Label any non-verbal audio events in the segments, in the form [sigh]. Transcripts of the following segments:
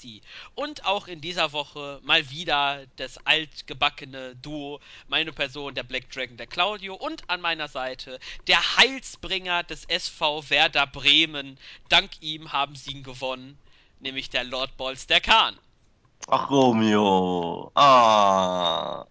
NXT. Und auch in dieser Woche mal wieder das altgebackene Duo, meine Person, der Black Dragon, der Claudio und an meiner Seite der Heilsbringer des SV Werder Bremen. Dank ihm haben sie ihn gewonnen, nämlich der Lord Balls, der Kahn. Ach, Romeo. Ah.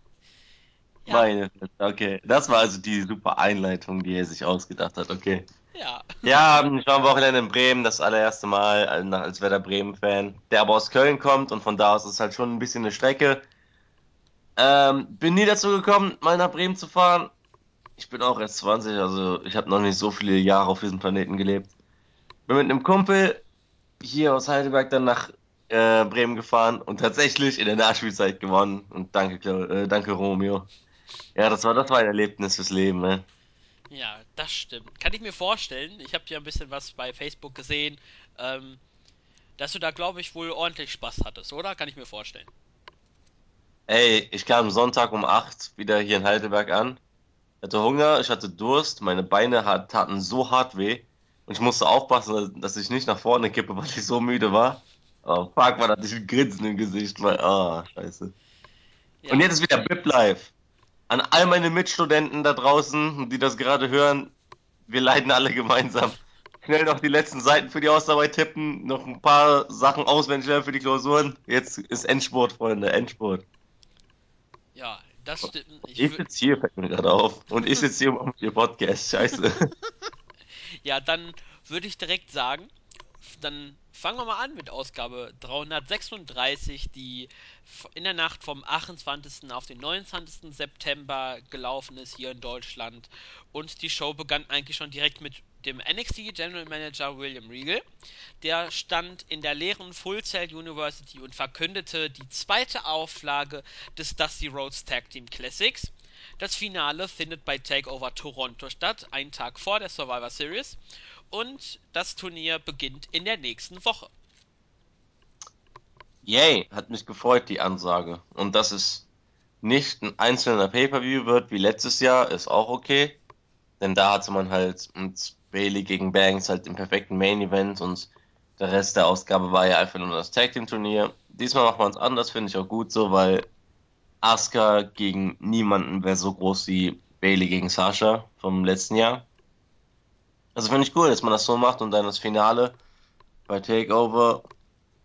Ja. Meine, okay. Das war also die super Einleitung, die er sich ausgedacht hat, okay. Ja. Ja, ich war am Wochenende in Bremen, das allererste Mal als Werder Bremen-Fan, der aber aus Köln kommt und von da aus ist halt schon ein bisschen eine Strecke. Ähm, bin nie dazu gekommen, mal nach Bremen zu fahren. Ich bin auch erst 20, also ich habe noch nicht so viele Jahre auf diesem Planeten gelebt. Bin mit einem Kumpel hier aus Heidelberg dann nach äh, Bremen gefahren und tatsächlich in der Nachspielzeit gewonnen. Und danke, äh, danke Romeo. Ja, das war, das war ein Erlebnis fürs Leben, ne? Ja, das stimmt. Kann ich mir vorstellen. Ich habe ja ein bisschen was bei Facebook gesehen, ähm, dass du da, glaube ich, wohl ordentlich Spaß hattest, oder? Kann ich mir vorstellen. Ey, ich kam Sonntag um 8 wieder hier in Heidelberg an. Hatte Hunger, ich hatte Durst, meine Beine taten so hart weh. Und ich musste aufpassen, dass ich nicht nach vorne kippe, weil ich so müde war. Oh, fuck, man hatte ich ein Grinsen im Gesicht, weil, oh, scheiße. Ja. Und jetzt ist wieder Bip Live an all meine Mitstudenten da draußen, die das gerade hören, wir leiden alle gemeinsam. Schnell noch die letzten Seiten für die Hausarbeit tippen, noch ein paar Sachen auswendig lernen für die Klausuren. Jetzt ist Endspurt, Freunde, Endspurt. Ja, das stimmt. Ich, ich sitze hier, fällt mir gerade auf. Und ich [laughs] sitze hier um ihr Podcast. Scheiße. [laughs] ja, dann würde ich direkt sagen, dann fangen wir mal an mit Ausgabe 336, die in der Nacht vom 28. auf den 29. September gelaufen ist hier in Deutschland. Und die Show begann eigentlich schon direkt mit dem NXT General Manager William Regal. Der stand in der leeren Full Sail University und verkündete die zweite Auflage des Dusty Rhodes Tag Team Classics. Das Finale findet bei Takeover Toronto statt, einen Tag vor der Survivor Series und das Turnier beginnt in der nächsten Woche. Yay, hat mich gefreut, die Ansage. Und dass es nicht ein einzelner Pay-Per-View wird wie letztes Jahr, ist auch okay. Denn da hatte man halt mit Bailey gegen Banks halt den perfekten Main-Event und der Rest der Ausgabe war ja einfach nur das Tag Team Turnier. Diesmal macht man es anders, finde ich auch gut so, weil Asuka gegen niemanden wäre so groß wie Bailey gegen Sasha vom letzten Jahr. Also finde ich cool, dass man das so macht und dann das Finale bei Takeover.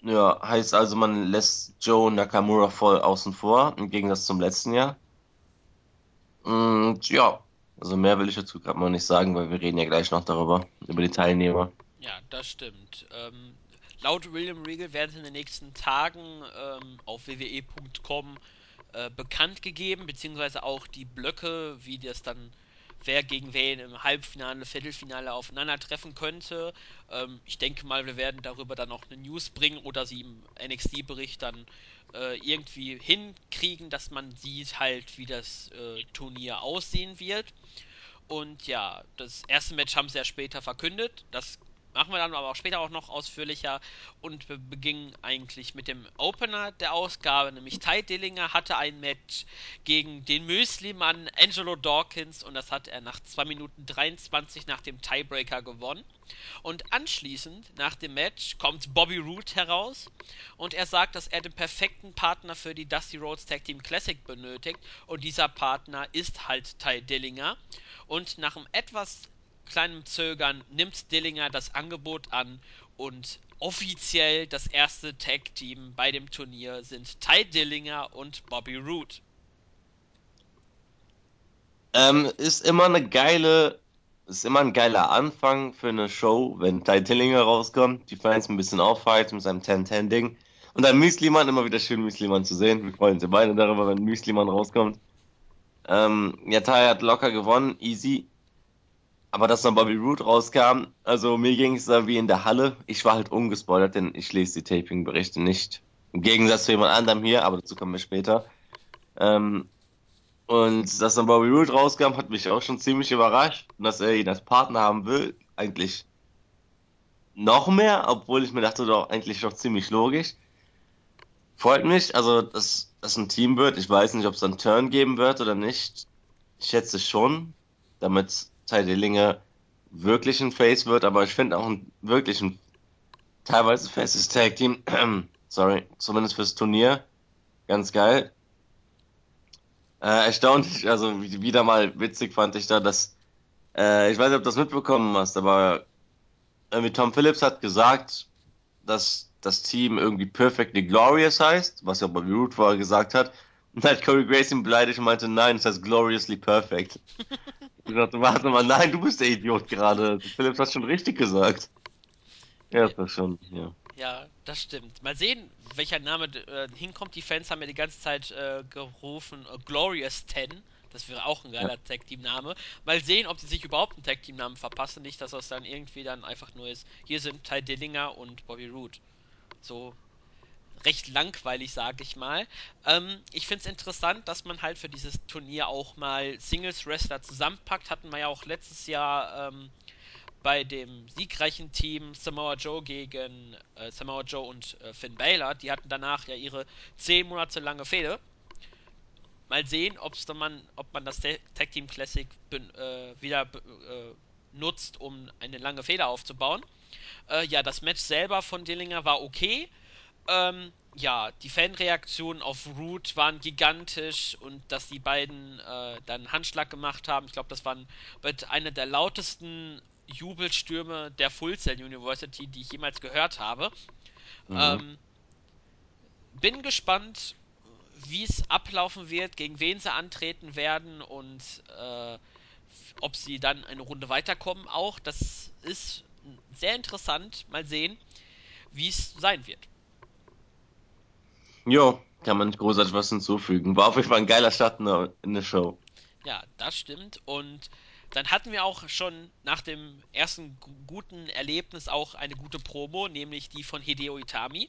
Ja, heißt also, man lässt Joe Nakamura voll außen vor, im Gegensatz zum letzten Jahr. Und ja, also mehr will ich dazu gerade mal nicht sagen, weil wir reden ja gleich noch darüber, über die Teilnehmer. Ja, das stimmt. Ähm, laut William Regal werden in den nächsten Tagen ähm, auf wwe.com äh, bekannt gegeben, beziehungsweise auch die Blöcke, wie das dann wer gegen wen im Halbfinale, Viertelfinale aufeinandertreffen könnte. Ähm, ich denke mal, wir werden darüber dann auch eine News bringen oder sie im NXT-Bericht dann äh, irgendwie hinkriegen, dass man sieht halt, wie das äh, Turnier aussehen wird. Und ja, das erste Match haben sie ja später verkündet. Das Machen wir dann aber auch später auch noch ausführlicher und wir beginnen eigentlich mit dem Opener der Ausgabe, nämlich Ty Dillinger hatte ein Match gegen den Müsli-Mann Angelo Dawkins und das hat er nach 2 Minuten 23 nach dem Tiebreaker gewonnen. Und anschließend, nach dem Match, kommt Bobby Roode heraus und er sagt, dass er den perfekten Partner für die Dusty Rhodes Tag Team Classic benötigt und dieser Partner ist halt Ty Dillinger. Und nach einem etwas kleinem Zögern nimmt Dillinger das Angebot an und offiziell das erste Tag-Team bei dem Turnier sind Ty Dillinger und Bobby Roode. Ähm, ist immer eine geile, ist immer ein geiler Anfang für eine Show, wenn Ty Dillinger rauskommt, die Fans ein bisschen aufhalten mit seinem 10-10-Ding. Und dann Müslimann, immer wieder schön Müslimann zu sehen. Wir freuen uns beide darüber, wenn Müslimann rauskommt. Ähm, ja, Ty hat locker gewonnen, easy. Aber dass dann Bobby Root rauskam, also mir ging es da wie in der Halle. Ich war halt ungespoilert, denn ich lese die Taping-Berichte nicht. Im Gegensatz zu jemand anderem hier, aber dazu kommen wir später. Ähm, und dass dann Bobby Root rauskam, hat mich auch schon ziemlich überrascht. Und dass er ihn als Partner haben will, eigentlich noch mehr, obwohl ich mir dachte, doch eigentlich doch ziemlich logisch. Freut mich, also dass das ein Team wird. Ich weiß nicht, ob es einen Turn geben wird oder nicht. Ich schätze schon, damit Ty Dillinger wirklich ein Face wird, aber ich finde auch ein wirklich ein teilweise festes Tag Team [clears throat] Sorry, zumindest fürs Turnier. Ganz geil. Äh, erstaunlich, also wieder mal witzig fand ich da, dass, äh, ich weiß nicht, ob du das mitbekommen hast, aber irgendwie Tom Phillips hat gesagt, dass das Team irgendwie Perfectly Glorious heißt, was ja bei Root vorher gesagt hat. Und hat Corey Grace ihn beleidigt und meinte, nein, es heißt Gloriously Perfect. [laughs] ich dachte, warte mal, nein, du bist der Idiot gerade. Phillips hat schon richtig gesagt. Ja, das schon, ja. Ja, das stimmt. Mal sehen, welcher Name äh, hinkommt. Die Fans haben ja die ganze Zeit äh, gerufen äh, Glorious 10. Das wäre auch ein Ja. geiler Tag-Team-Name. Mal sehen, ob sie sich überhaupt einen Tag-Team-Namen verpassen. Nicht, dass das dann irgendwie dann einfach nur ist. Hier sind Ty Dillinger und Bobby Roode. So recht langweilig, sage ich mal. Ähm, ich finde es interessant, dass man halt für dieses Turnier auch mal Singles-Wrestler zusammenpackt. Hatten wir ja auch letztes Jahr ähm, bei dem siegreichen Team Samoa Joe gegen äh, Samoa Joe und äh, Finn Balor. Die hatten danach ja ihre 10 Monate lange Fehde. Mal sehen, man, ob man das Tag Team Classic äh, wieder äh, nutzt, um eine lange Fehde aufzubauen. Äh, ja, das Match selber von Dillinger war okay. Ähm, ja, die Fanreaktionen auf Root waren gigantisch und dass die beiden äh, dann Handschlag gemacht haben, ich glaube, das waren wird einer der lautesten Jubelstürme der Full Sail University, die ich jemals gehört habe. Mhm. Ähm, bin gespannt, wie es ablaufen wird, gegen wen sie antreten werden und äh, ob sie dann eine Runde weiterkommen auch. Das ist sehr interessant. Mal sehen, wie es sein wird. Jo, kann man nicht großartig was hinzufügen. War auf jeden Fall ein geiler Start in der, Show. Ja, das stimmt. Und dann hatten wir auch schon nach dem ersten guten Erlebnis auch eine gute Promo, nämlich die von Hideo Itami.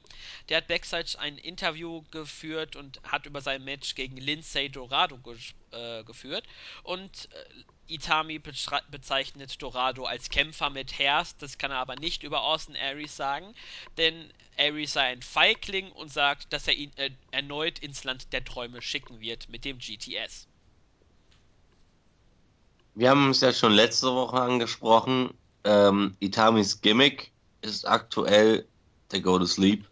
Der hat backstage ein Interview geführt und hat über sein Match gegen Lindsay Dorado ge äh, geführt. Und äh, Itami bezeichnet Dorado als Kämpfer mit Herz. Das kann er aber nicht über Austin Aries sagen, denn Aries sei ein Feigling und sagt, dass er ihn äh, erneut ins Land der Träume schicken wird mit dem GTS. Wir haben es ja schon letzte Woche angesprochen. Ähm, Itamis Gimmick ist aktuell der Go to Sleep.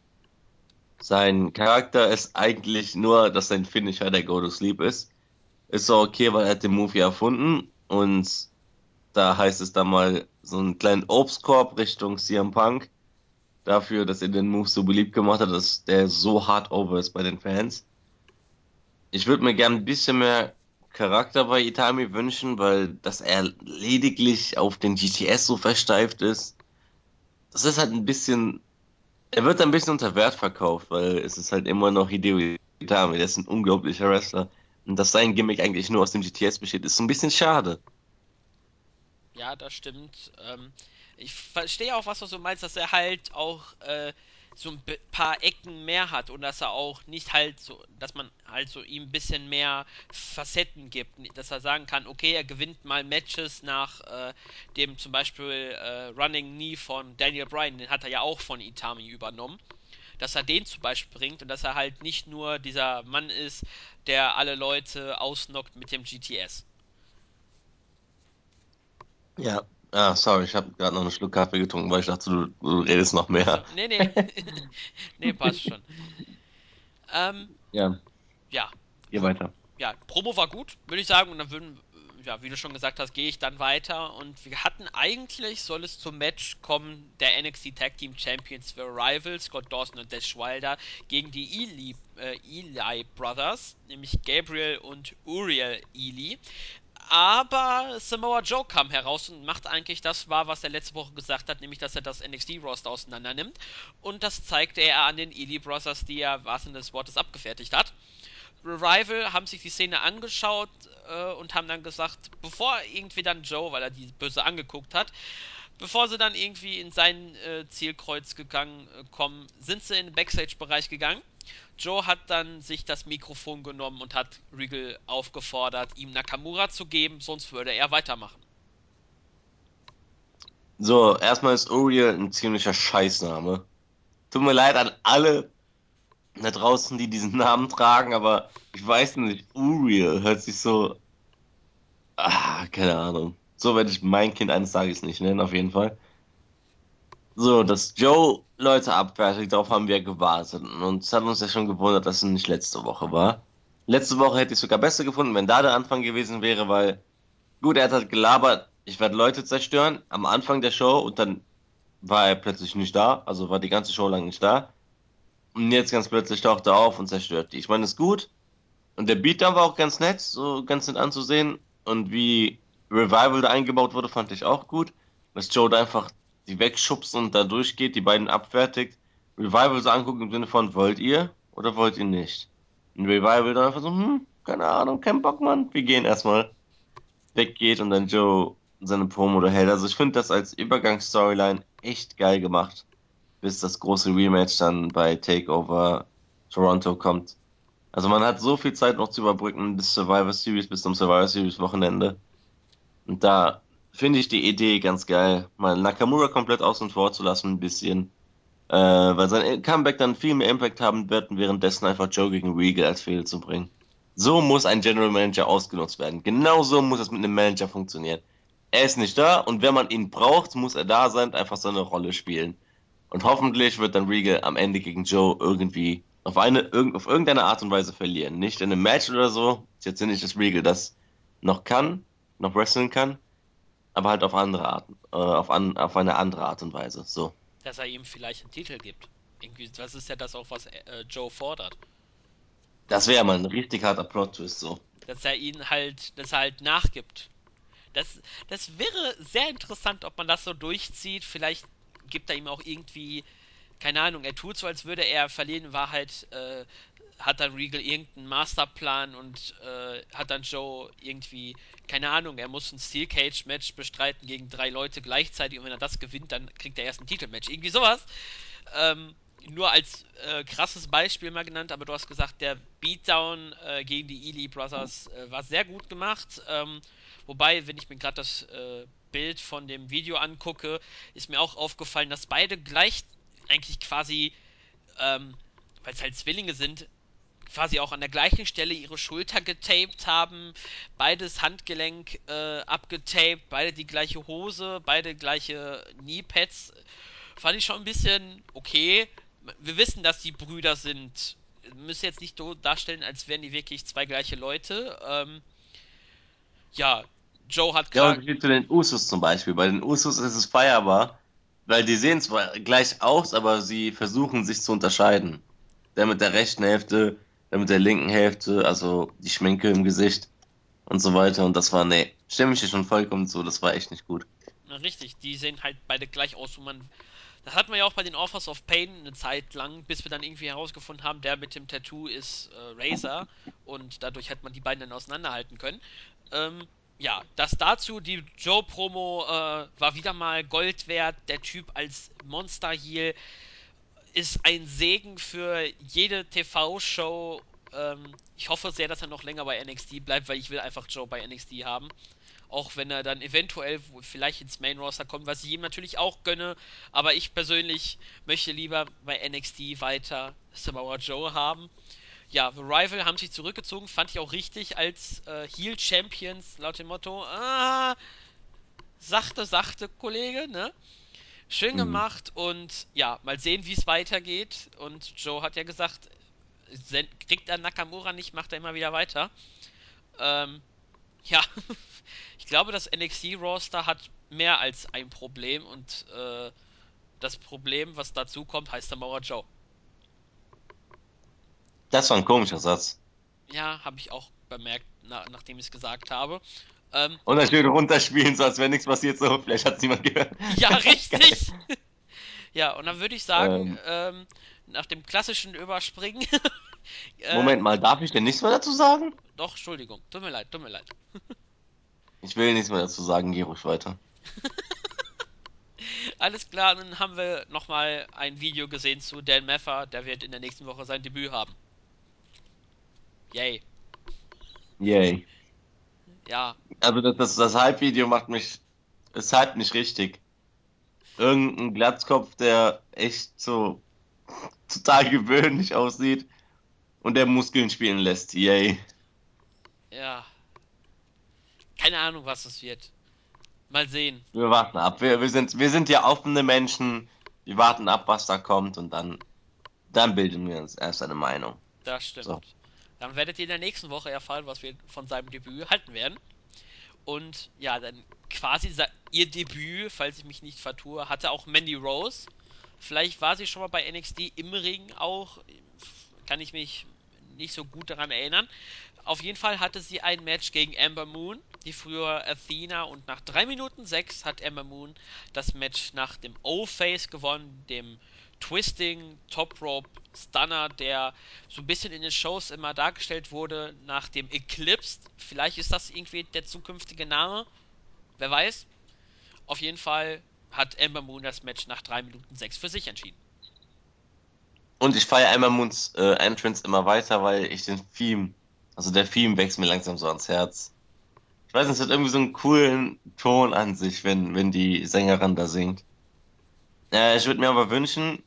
Sein Charakter ist eigentlich nur, dass sein Finisher der Go to Sleep ist. Ist so okay, weil er hat den Move ja erfunden und da heißt es dann mal so einen kleinen Obstkorb Richtung CM Punk dafür, dass er den Move so beliebt gemacht hat, dass der so hart over ist bei den Fans. Ich würde mir gern ein bisschen mehr Charakter bei Itami wünschen, weil dass er lediglich auf den GTS so versteift ist, das ist halt ein bisschen, er wird ein bisschen unter Wert verkauft, weil es ist halt immer noch Hideo Itami, der ist ein unglaublicher Wrestler. Und dass sein Gimmick eigentlich nur aus dem GTS besteht, ist ein bisschen schade. Ja, das stimmt. Ähm, ich verstehe auch, was du so meinst, dass er halt auch äh, so ein paar Ecken mehr hat und dass er auch nicht halt so, dass man halt so ihm ein bisschen mehr Facetten gibt, dass er sagen kann, okay, er gewinnt mal Matches nach äh, dem zum Beispiel äh, Running Knee von Daniel Bryan, den hat er ja auch von Itami übernommen, dass er den zum Beispiel bringt und dass er halt nicht nur dieser Mann ist, der alle Leute ausnockt mit dem GTS. Ja. Ah, sorry, ich habe gerade noch einen Schluck Kaffee getrunken, weil ich dachte, du, du redest noch mehr. [laughs] nee, nee. [laughs] nee, passt schon. Ähm, Ja, ja. geh weiter. Ja, Promo war gut, würde ich sagen. Und dann würden, ja, wie du schon gesagt hast, gehe ich dann weiter. Und wir hatten eigentlich, soll es zum Match kommen, der NXT Tag Team Champions für Rivals, Scott Dawson und Dash Wilder, gegen die Eli, äh, Eli Brothers, nämlich Gabriel und Uriel Eli. Aber Samoa Joe kam heraus und macht eigentlich das wahr, was er letzte Woche gesagt hat, nämlich dass er das NXT-Roster auseinander nimmt. Und das zeigte er an den Ely Brothers, die er, was in des Wortes, abgefertigt hat. Revival haben sich die Szene angeschaut äh, und haben dann gesagt, bevor irgendwie dann Joe, weil er die böse angeguckt hat, bevor sie dann irgendwie in sein äh, Zielkreuz gegangen äh, kommen, sind sie in den Backstage-Bereich gegangen. Joe hat dann sich das Mikrofon genommen und hat Regal aufgefordert, ihm Nakamura zu geben, sonst würde er weitermachen. So, erstmal ist Uriel ein ziemlicher Scheißname. Tut mir leid an alle da draußen, die diesen [laughs] Namen tragen, aber ich weiß nicht, Uriel hört sich so, ah, keine Ahnung. So werde ich mein Kind eines Tages nicht nennen, auf jeden Fall. So, dass Joe Leute abfertigt, darauf haben wir gewartet. Und es hat uns ja schon gewundert, dass es nicht letzte Woche war. Letzte Woche hätte ich sogar besser gefunden, wenn da der Anfang gewesen wäre, weil, gut, er hat halt gelabert, ich werde Leute zerstören am Anfang der Show und dann war er plötzlich nicht da, also war die ganze Show lang nicht da. Und jetzt ganz plötzlich taucht er auf und zerstört die. Ich meine, ist gut. Und der Beatdown war auch ganz nett, so ganz nett anzusehen. Und wie Revival da eingebaut wurde, fand ich auch gut. Dass Joe da einfach die wegschubst und da durchgeht, die beiden abfertigt. Revival so anguckt im Sinne von, wollt ihr oder wollt ihr nicht? Und Revival dann einfach so, hm, keine Ahnung, kein Bock, Mann. Wir gehen erstmal. Weggeht und dann Joe seine Promo da hält. Also ich finde das als Übergangsstoryline echt geil gemacht. Bis das große Rematch dann bei Takeover Toronto kommt. Also man hat so viel Zeit noch zu überbrücken bis Survivor Series, bis zum Survivor Series Wochenende. Und da finde ich die Idee ganz geil, mal Nakamura komplett außen vor zu lassen, ein bisschen. Äh, weil sein Comeback dann viel mehr Impact haben wird und währenddessen einfach Joe gegen Regal als Fehler zu bringen. So muss ein General Manager ausgenutzt werden. Genau so muss es mit einem Manager funktionieren. Er ist nicht da und wenn man ihn braucht, muss er da sein und einfach seine Rolle spielen. Und hoffentlich wird dann Regal am Ende gegen Joe irgendwie auf, eine, auf irgendeine Art und Weise verlieren. Nicht in einem Match oder so. Ist jetzt nicht, dass Regal das noch kann, noch wresteln kann, aber halt auf andere Arten, äh, auf, an, auf eine andere Art und Weise. So. Dass er ihm vielleicht einen Titel gibt. Irgendwie, das ist ja das auch, was äh, Joe fordert. Das wäre mal ein richtig harter Plot-Twist, so. Dass er ihn halt, dass er halt nachgibt. Das, das wäre sehr interessant, ob man das so durchzieht. Vielleicht gibt er ihm auch irgendwie, keine Ahnung, er tut so, als würde er verlieren. In Wahrheit äh, hat dann Regal irgendeinen Masterplan und äh, hat dann Joe irgendwie, keine Ahnung, er muss ein Steel Cage Match bestreiten gegen drei Leute gleichzeitig und wenn er das gewinnt, dann kriegt er erst ein Titelmatch. Irgendwie sowas. Ähm, nur als äh, krasses Beispiel mal genannt, aber du hast gesagt, der Beatdown äh, gegen die Ely Brothers äh, war sehr gut gemacht. Ähm, wobei, wenn ich mir gerade das äh, Bild von dem Video angucke, ist mir auch aufgefallen, dass beide gleich eigentlich quasi, ähm, weil es halt Zwillinge sind, quasi auch an der gleichen Stelle ihre Schulter getaped haben, beides Handgelenk äh, abgetaped, beide die gleiche Hose, beide gleiche Kneepads. Fand ich schon ein bisschen okay. Wir wissen, dass die Brüder sind. Müssen jetzt nicht so darstellen, als wären die wirklich zwei gleiche Leute. Ähm, ja, Joe hat gerade. Unterschied zu den Usos zum Beispiel. Bei den Usos ist es feierbar, weil die sehen zwar gleich aus, aber sie versuchen sich zu unterscheiden. Der mit der rechten Hälfte, der mit der linken Hälfte, also die Schminke im Gesicht und so weiter. Und das war, nee, stimme ich dir schon vollkommen zu, das war echt nicht gut. Na, richtig, die sehen halt beide gleich aus, wo man. Das hatten wir ja auch bei den Authors of Pain eine Zeit lang, bis wir dann irgendwie herausgefunden haben, der mit dem Tattoo ist äh, Razor und dadurch hat man die beiden dann auseinanderhalten können. Ähm, ja, das dazu, die Joe-Promo äh, war wieder mal Gold wert. Der Typ als Monster-Heel ist ein Segen für jede TV-Show. Ähm, ich hoffe sehr, dass er noch länger bei NXT bleibt, weil ich will einfach Joe bei NXT haben. Auch wenn er dann eventuell vielleicht ins Main Roster kommt, was ich ihm natürlich auch gönne. Aber ich persönlich möchte lieber bei NXT weiter Samoa Joe haben. Ja, The Rival haben sich zurückgezogen, fand ich auch richtig als äh, Heel Champions, laut dem Motto, ah, sachte, sachte, Kollege, ne? Schön Mhm. gemacht und ja, mal sehen, wie es weitergeht. Und Joe hat ja gesagt, kriegt er Nakamura nicht, macht er immer wieder weiter. Ähm, ja, [laughs] ich glaube, das NXT-Roster hat mehr als ein Problem und äh, das Problem, was dazu kommt, heißt Samoa Joe. Das war ein komischer Satz. Ja, habe ich auch bemerkt, na, nachdem ich es gesagt habe. Ähm, Und dann schön runterspielen, so als wäre nichts passiert, so, vielleicht hat es niemand gehört. [laughs] ja, richtig! [laughs] Ja, und dann würde ich sagen, Ähm, ähm, nach dem klassischen Überspringen, [laughs] äh, Moment mal, darf ich denn nichts mehr dazu sagen? doch, Entschuldigung, tut mir leid, tut mir leid. Ich will nichts mehr dazu sagen, geh ruhig weiter. Alles klar, dann haben wir nochmal ein Video gesehen zu Dan Meffer, der wird in der nächsten Woche sein Debüt haben. Yay. Yay. Ja, Also das, das, das Hype-Video macht mich, es hype nicht richtig. Irgendein Glatzkopf, der echt so total gewöhnlich aussieht und der Muskeln spielen lässt. Yay. ja, keine Ahnung, was es wird. Mal sehen. Wir warten ab. Wir, wir sind, wir sind ja offene Menschen. Wir warten ab, was da kommt und dann, dann bilden wir uns erst eine Meinung. Das stimmt. So. Dann werdet ihr in der nächsten Woche erfahren, was wir von seinem Debüt halten werden. Und ja, dann quasi ihr Debüt, falls ich mich nicht vertue, hatte auch Mandy Rose. Vielleicht war sie schon mal bei NXT im Ring auch. Kann ich mich nicht so gut daran erinnern. Auf jeden Fall hatte sie ein Match gegen Amber Moon, die früher Athena, und nach 3 Minuten 6 hat Amber Moon das Match nach dem O-Face gewonnen, dem Twisting Top Rope Stunner, der so ein bisschen in den Shows immer dargestellt wurde nach dem Eclipsed. Vielleicht ist das irgendwie der zukünftige Name. Wer weiß. Auf jeden Fall hat Amber Moon das Match nach 3 Minuten 6 für sich entschieden. Und ich feiere Emma Moons äh, Entrance immer weiter, weil ich den Theme, also der Theme wächst mir langsam so ans Herz. Ich weiß nicht, es hat irgendwie so einen coolen Ton an sich, wenn, wenn die Sängerin da singt. Äh, ich würde mir aber wünschen,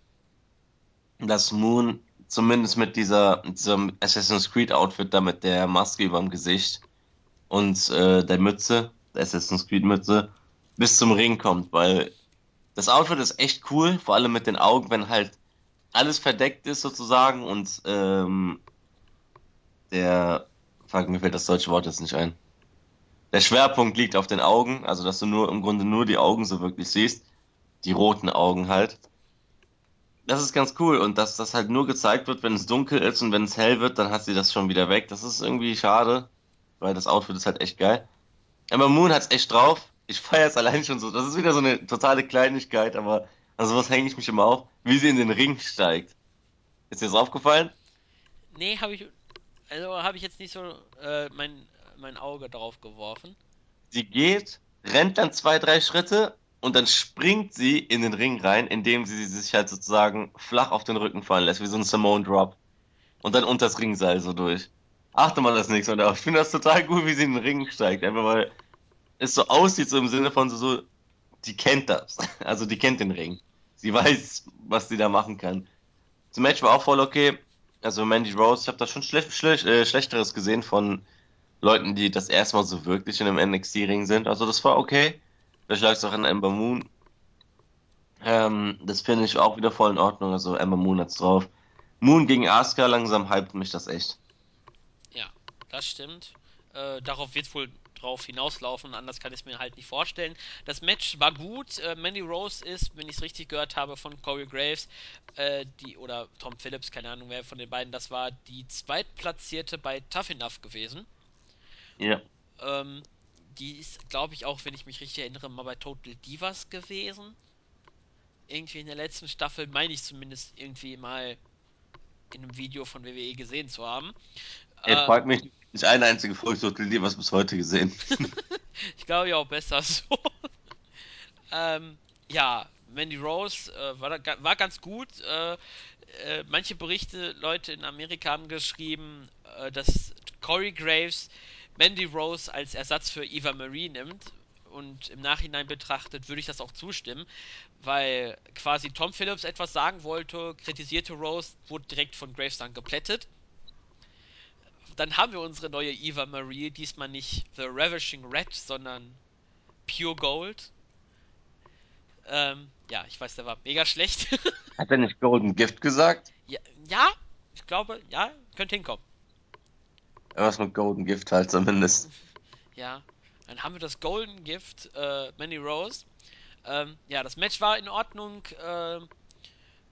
dass Moon zumindest mit dieser, diesem Assassin's Creed Outfit da mit der Maske über dem Gesicht und äh, der Mütze, der Assassin's Creed Mütze, bis zum Ring kommt, weil das Outfit ist echt cool, vor allem mit den Augen, wenn halt alles verdeckt ist sozusagen und ähm, der, fuck, mir fällt das deutsche Wort jetzt nicht ein. Der Schwerpunkt liegt auf den Augen, also dass du nur im Grunde nur die Augen so wirklich siehst, die roten Augen halt. Das ist ganz cool und dass das halt nur gezeigt wird, wenn es dunkel ist und wenn es hell wird, dann hat sie das schon wieder weg. Das ist irgendwie schade, weil das Outfit ist halt echt geil. Aber Moon hat's echt drauf. Ich feiere es allein schon so. Das ist wieder so eine totale Kleinigkeit, aber also was hänge ich mich immer auf, wie sie in den Ring steigt. Ist dir das aufgefallen? Nee, habe ich. Also habe ich jetzt nicht so äh, mein, mein Auge drauf geworfen. Sie geht, rennt dann zwei, drei Schritte und dann springt sie in den Ring rein, indem sie sich halt sozusagen flach auf den Rücken fallen lässt, wie so ein Simone Drop. Und dann unter das Ringseil so durch. Achte mal das nächste Mal darauf. Ich finde das total gut, wie sie in den Ring steigt. Einfach weil es so aussieht, so im Sinne von so, so, die kennt das. [laughs] Also die kennt den Ring. Sie weiß, was sie da machen kann. Das Match war auch voll okay. Also Mandy Rose, ich habe da schon schle schle äh, Schlechteres gesehen von Leuten, die das erste Mal so wirklich in einem NXT-Ring sind. Also das war okay. Vielleicht lag es auch an Ember Moon. Ähm, das finde ich auch wieder voll in Ordnung. Also Ember Moon hat's drauf. Moon gegen Asuka, langsam hypt mich das echt. Ja, das stimmt. Äh, darauf wird wohl drauf hinauslaufen, anders kann ich es mir halt nicht vorstellen. Das Match war gut. Äh, Mandy Rose ist, wenn ich es richtig gehört habe, von Corey Graves, äh, die, oder Tom Phillips, keine Ahnung wer von den beiden, das war die zweitplatzierte bei Tough Enough gewesen. Ja. Ähm, die ist, glaube ich, auch, wenn ich mich richtig erinnere, mal bei Total Divas gewesen. Irgendwie in der letzten Staffel, meine ich zumindest irgendwie mal in einem Video von WWE gesehen zu haben. Ey, Äh, frag mich nicht eine einzige Folge Total Divas bis heute gesehen. [laughs] ich glaube ja auch besser so. [laughs] ähm, ja, Mandy Rose äh, war, da, war ganz gut. Äh, äh, manche Berichte, Leute in Amerika haben geschrieben, äh, dass Corey Graves Mandy Rose als Ersatz für Eva Marie nimmt. Und im Nachhinein betrachtet würde ich das auch zustimmen, weil quasi Tom Phillips etwas sagen wollte, kritisierte Rose, wurde direkt von Graves dann geplättet. Dann haben wir unsere neue Eva Marie, diesmal nicht The Ravishing Red, sondern Pure Gold. Ähm, ja, ich weiß, der war mega schlecht. [laughs] Hat er nicht Golden Gift gesagt? ja, ja, ich glaube, ja, könnte hinkommen. Was mit Golden Gift halt zumindest. Ja, dann haben wir das Golden Gift, äh, Manny Rose. Ähm, ja, das Match war in Ordnung. Ähm,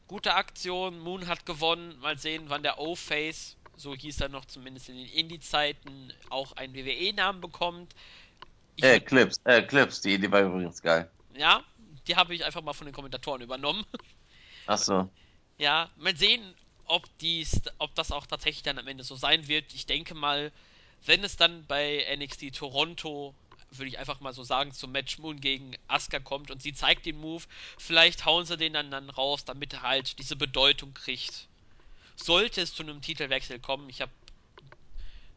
gute Aktion. Moon hat gewonnen. Mal sehen, wann der O-Face, so hieß er noch zumindest in den Indie-Zeiten, auch einen WWE-Namen bekommt. Ich Äh, Clips, äh, Clips, die Idee war übrigens geil. ja, die habe ich einfach mal von den Kommentatoren übernommen. Ach so. Ja, mal sehen, ob dies, ob das auch tatsächlich dann am Ende so sein wird. Ich denke mal, wenn es dann bei NXT Toronto, würde ich einfach mal so sagen, zum Match Moon gegen Asuka kommt und sie zeigt den Move, vielleicht hauen sie den dann, dann raus, damit er halt diese Bedeutung kriegt. Sollte es zu einem Titelwechsel kommen, ich habe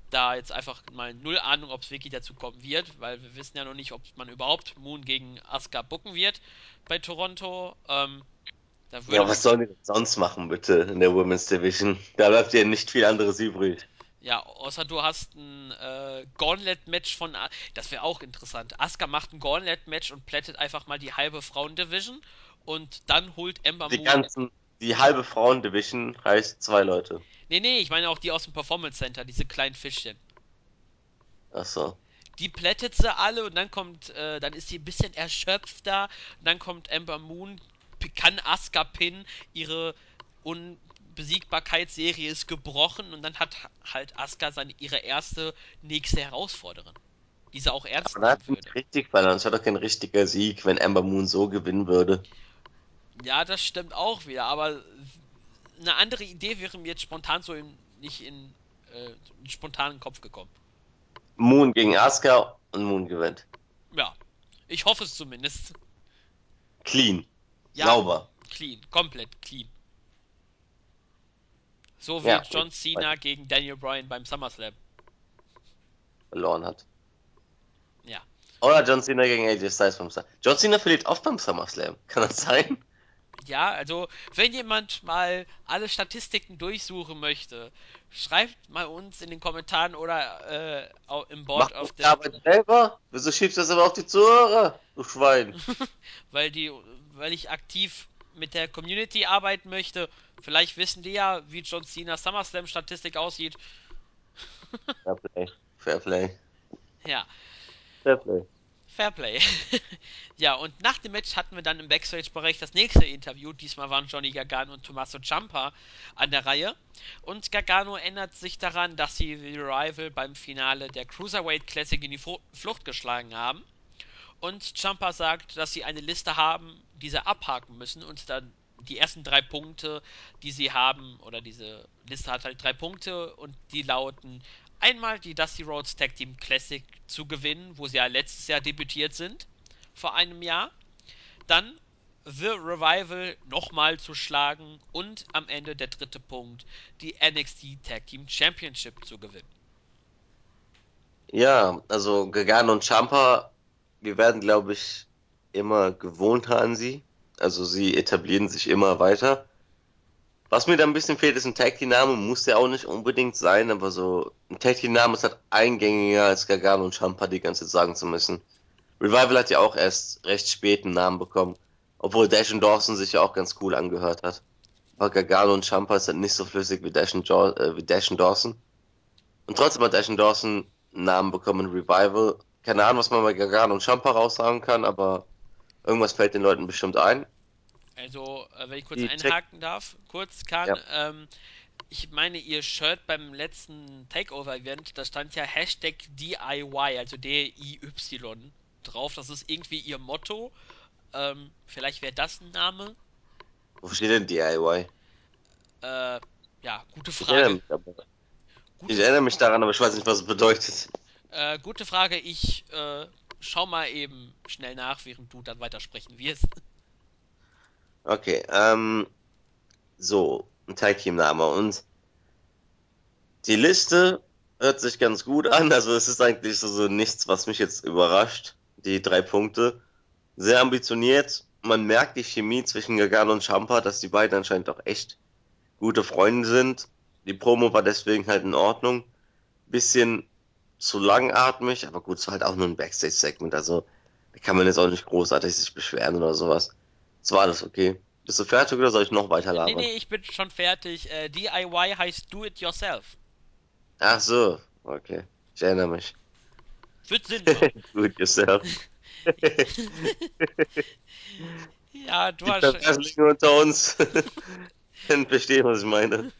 da jetzt einfach mal null Ahnung, ob es wirklich dazu kommen wird, weil wir wissen ja noch nicht, ob man überhaupt Moon gegen Asuka bucken wird bei Toronto. Ähm, Ja, was sollen die denn sonst machen, bitte, in der Women's Division? Da bleibt ja nicht viel anderes übrig. Ja, außer du hast ein äh, Gauntlet-Match von. A das wäre auch interessant. Asuka macht ein Gauntlet-Match und plättet einfach mal die halbe Frauen-Division. Und dann holt Ember Die Moon. ganzen, die halbe Frauendivision heißt zwei Leute. Nee, nee, ich meine auch die aus dem Performance Center, diese kleinen Fischchen. Ach so. Die plättet sie alle und dann kommt, äh, dann ist sie ein bisschen erschöpft da. Und dann kommt Ember Moon, kann Asuka pinnen, ihre Unbesiegbarkeitsserie ist gebrochen und dann hat halt Asuka seine, ihre erste nächste Herausforderin. Die sie auch ernst Aber da hat nehmen nicht würde. richtig verloren. Es war doch kein richtiger Sieg, wenn Ember Moon so gewinnen würde. Ja, das stimmt auch wieder, aber eine andere Idee wäre mir jetzt spontan so in, nicht in äh, einen spontanen Kopf gekommen. Moon gegen Asuka und Moon gewinnt. Ja, ich hoffe es zumindest. Clean. Ja, Sauber. clean, komplett clean. So wie Ja, John. Cena gegen Daniel Bryan beim SummerSlam. Verloren hat. Ja. Oder John Cena gegen AJ Styles beim SummerSlam. John Cena verliert oft beim SummerSlam. Kann das sein? Ja, also wenn jemand mal alle Statistiken durchsuchen möchte, schreibt mal uns in den Kommentaren oder äh, im Board Mach auf der, Arbeit selber. Wieso schiebst du das aber auf die Zuhörer? Du Schwein. [laughs] weil die, weil ich aktiv mit der Community arbeiten möchte. Vielleicht wissen die ja, wie John Cena SummerSlam Statistik aussieht. Fair Play. Fair Play. Ja, Fair Play. Fairplay. [laughs] ja, und nach dem Match hatten wir dann im Backstage-Bereich das nächste Interview. Diesmal waren Johnny Gargano und Tommaso Ciampa an der Reihe. Und Gargano erinnert sich daran, dass sie The Rival beim Finale der Cruiserweight Classic in die Flucht geschlagen haben. Und Ciampa sagt, dass sie eine Liste haben, die sie abhaken müssen und dann die ersten drei Punkte, die sie haben, oder diese Liste hat halt drei Punkte und die lauten einmal die Dusty Rhodes Tag Team Classic zu gewinnen, wo sie ja letztes Jahr debütiert sind, vor einem Jahr. Dann The Revival nochmal zu schlagen und am Ende der dritte Punkt, die NXT Tag Team Championship zu gewinnen. Ja, also Gargano und Ciampa, wir werden, glaube ich, immer gewohnter an sie. Also sie etablieren sich immer weiter. Was mir da ein bisschen fehlt, ist ein Tag Team Name, muss ja auch nicht unbedingt sein, aber so ein Tag Team Name ist halt eingängiger als Gargano und Ciampa die ganze Zeit sagen zu müssen. Revival hat ja auch erst recht spät einen Namen bekommen, obwohl Dash und Dawson sich ja auch ganz cool angehört hat. Aber Gargano und Ciampa ist halt nicht so flüssig wie Dash und, jo äh, wie Dash und Dawson. Und trotzdem hat Dash und Dawson einen Namen bekommen, Revival. Keine Ahnung, was man bei Gargano und Ciampa raussagen kann, aber irgendwas fällt den Leuten bestimmt ein. Also, äh, wenn ich kurz Die einhaken darf, kurz kann, Ja. ähm, ich meine, ihr Shirt beim letzten Takeover-Event, da stand ja Hashtag DIY, also D-I-Y drauf. Das ist irgendwie ihr Motto. Ähm, vielleicht wäre das ein Name. Wo steht denn DIY? Äh, ja, gute Ich erinnere Frage. mich, Gute, ich erinnere mich daran, aber ich weiß nicht, was es bedeutet. äh, gute Frage. Ich äh, schau mal eben schnell nach, während du dann weitersprechen wirst. Okay, ähm, so, ein Tag Team Name und die Liste hört sich ganz gut an, also es ist eigentlich so, so nichts, was mich jetzt überrascht. Die drei Punkte. Sehr ambitioniert. Man merkt die Chemie zwischen Gargano und Champa, dass die beiden anscheinend auch echt gute Freunde sind. Die Promo war deswegen halt in Ordnung. Bisschen zu langatmig, aber gut, es war halt auch nur ein Backstage-Segment, also da kann man jetzt auch nicht großartig sich beschweren oder sowas. Es war alles okay. Bist du fertig oder soll ich noch weiter Nee, labern? nee, ich bin schon fertig. Äh, DIY heißt Do It Yourself. Ach so, okay. Ich erinnere mich. Wird Sinn [laughs] machen. Good yourself. [laughs] Ja, du Die hast. Perverslinge unter uns [laughs] können verstehen, was ich meine.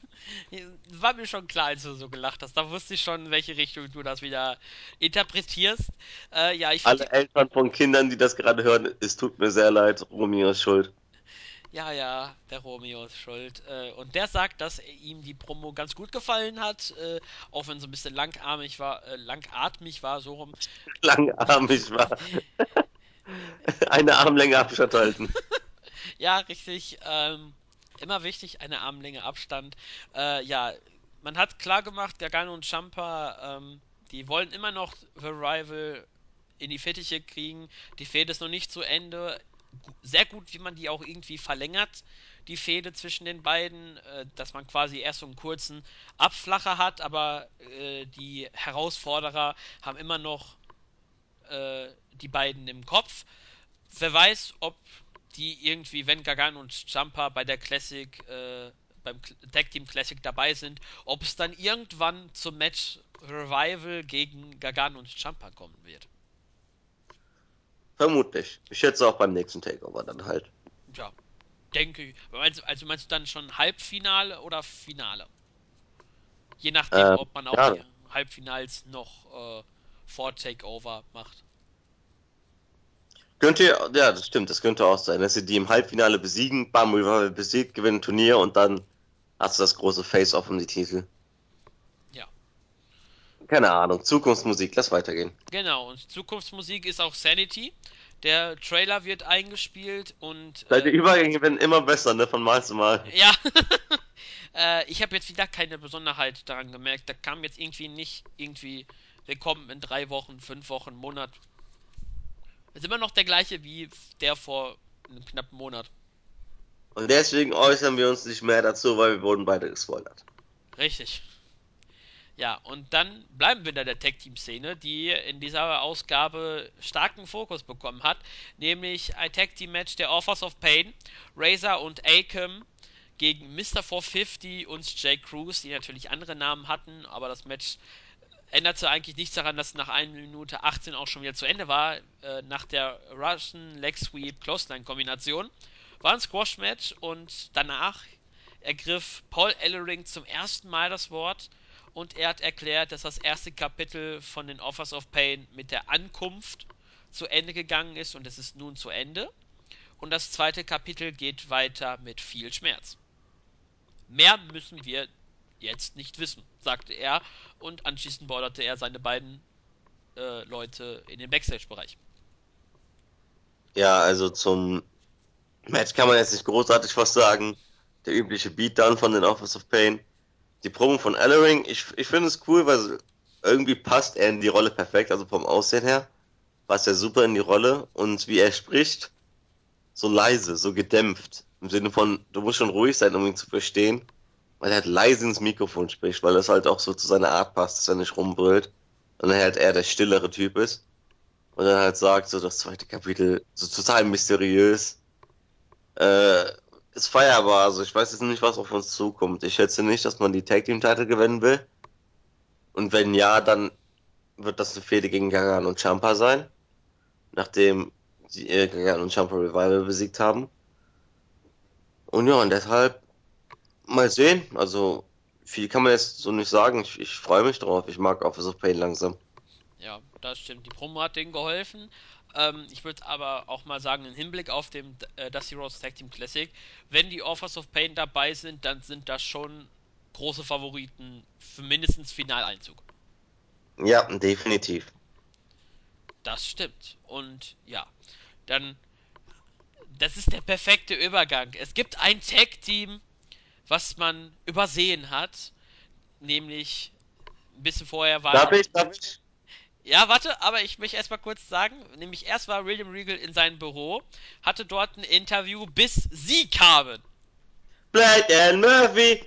War mir schon klar, als du so gelacht hast. Da wusste ich schon, in welche Richtung du das wieder interpretierst. Äh, ja, ich Alle. Eltern von Kindern, die das gerade hören, es tut mir sehr leid, Romeo ist schuld. Ja, ja, der Romeo ist schuld. Äh, und der sagt, dass ihm die Promo ganz gut gefallen hat. Äh, auch wenn so ein bisschen langarmig war, äh, langatmig war, so rum. [laughs] Langarmig war. [laughs] Eine Armlänge Abstand halten. [laughs] Ja, richtig. Ähm, immer wichtig, eine Armlänge Abstand. Äh, ja, man hat klar gemacht, Gargano und Champa, ähm, die wollen immer noch The Rival in die Fittiche kriegen. Die Fehde ist noch nicht zu Ende. Sehr gut, wie man die auch irgendwie verlängert, die Fehde zwischen den beiden, äh, dass man quasi erst so einen kurzen Abflacher hat, aber äh, die Herausforderer haben immer noch äh, die beiden im Kopf. Wer weiß, ob die irgendwie, wenn Gargano und Jumper bei der Classic, äh, beim Tag Team Classic dabei sind, ob es dann irgendwann zum Match Revival gegen Gargano und Jumper kommen wird. Vermutlich. Ich schätze auch beim nächsten Takeover dann halt. Ja, denke ich. Meinst, also meinst du dann schon Halbfinale oder Finale? Je nachdem, Äh, ob man auch ja. die Halbfinals noch äh, vor Takeover macht. Könnte, ja, das stimmt, das könnte auch sein, dass sie die im Halbfinale besiegen, Bam Revival besiegt, gewinnen Turnier und dann hast du das große Face-Off um die Titel. Ja. Keine Ahnung, Zukunftsmusik, lass weitergehen. Genau, und Zukunftsmusik ist auch Sanity. Der Trailer wird eingespielt und. Deine Äh, Übergänge werden immer besser, ne, von Mal zu Mal. [laughs] ja. [laughs] äh, ich habe jetzt wieder keine Besonderheit daran gemerkt. Da kam jetzt irgendwie nicht irgendwie. Willkommen in drei Wochen, fünf Wochen, Monat. Ist immer noch der gleiche wie der vor einem knappen Monat. Und deswegen äußern wir uns nicht mehr dazu, weil wir wurden beide gespoilert. Richtig. Ja, und dann bleiben wir in der Tag-Team-Szene, die in dieser Ausgabe starken Fokus bekommen hat, nämlich ein Tag-Team-Match der Offers of Pain, Razor und Akam gegen Mr. 450 und Jay Cruz, die natürlich andere Namen hatten, aber das Match änderte eigentlich nichts daran, dass nach 1 Minute 18 auch schon wieder zu Ende war, äh, nach der Russian Leg Sweep Clothesline Kombination. War ein Squash-Match und danach ergriff Paul Ellering zum ersten Mal das Wort und er hat erklärt, dass das erste Kapitel von den Offers of Pain mit der Ankunft zu Ende gegangen ist und es ist nun zu Ende. Und das zweite Kapitel geht weiter mit viel Schmerz. Mehr müssen wir jetzt nicht wissen, sagte er und anschließend beorderte er seine beiden äh, Leute in den Backstage-Bereich. Ja, also zum Match kann man jetzt nicht großartig was sagen. Der übliche Beatdown von den Office of Pain. Die Promo von Ellering, ich, ich finde es cool, weil irgendwie passt er in die Rolle perfekt, also vom Aussehen her. Passt er super in die Rolle und wie er spricht, so leise, so gedämpft. Im Sinne von, du musst schon ruhig sein, um ihn zu verstehen. Weil er halt leise ins Mikrofon spricht, weil das halt auch so zu seiner Art passt, dass er nicht rumbrüllt. Und er halt eher der stillere Typ ist. Und dann halt sagt, so das zweite Kapitel, so total mysteriös. Äh, ist feierbar, also ich weiß jetzt nicht, was auf uns zukommt. Ich schätze nicht, dass man die Tag Team Title gewinnen will. Und wenn ja, dann wird das eine Fehde gegen Gagan und Champa sein. Nachdem die äh, Gagan und Champa Revival besiegt haben. Und ja, und deshalb mal sehen. Also viel kann man jetzt so nicht sagen. Ich, ich freue mich drauf. Ich mag Office of Pain langsam. Ja, das stimmt. Die Promo hat denen geholfen. Ähm, ich würde aber auch mal sagen, im Hinblick auf dem äh, Dusty Rhodes Tag Team Classic, wenn die Offers of Pain dabei sind, dann sind das schon große Favoriten für mindestens Finaleinzug. Ja, definitiv. Das stimmt. Und ja, dann, das ist der perfekte Übergang. Es gibt ein Tag Team, was man übersehen hat, nämlich ein bisschen vorher war. Darf ich, darf ich? Ja, warte, aber ich möchte erstmal kurz sagen, nämlich erst war William Regal in seinem Büro, hatte dort ein Interview, bis sie kamen. Black and Murphy!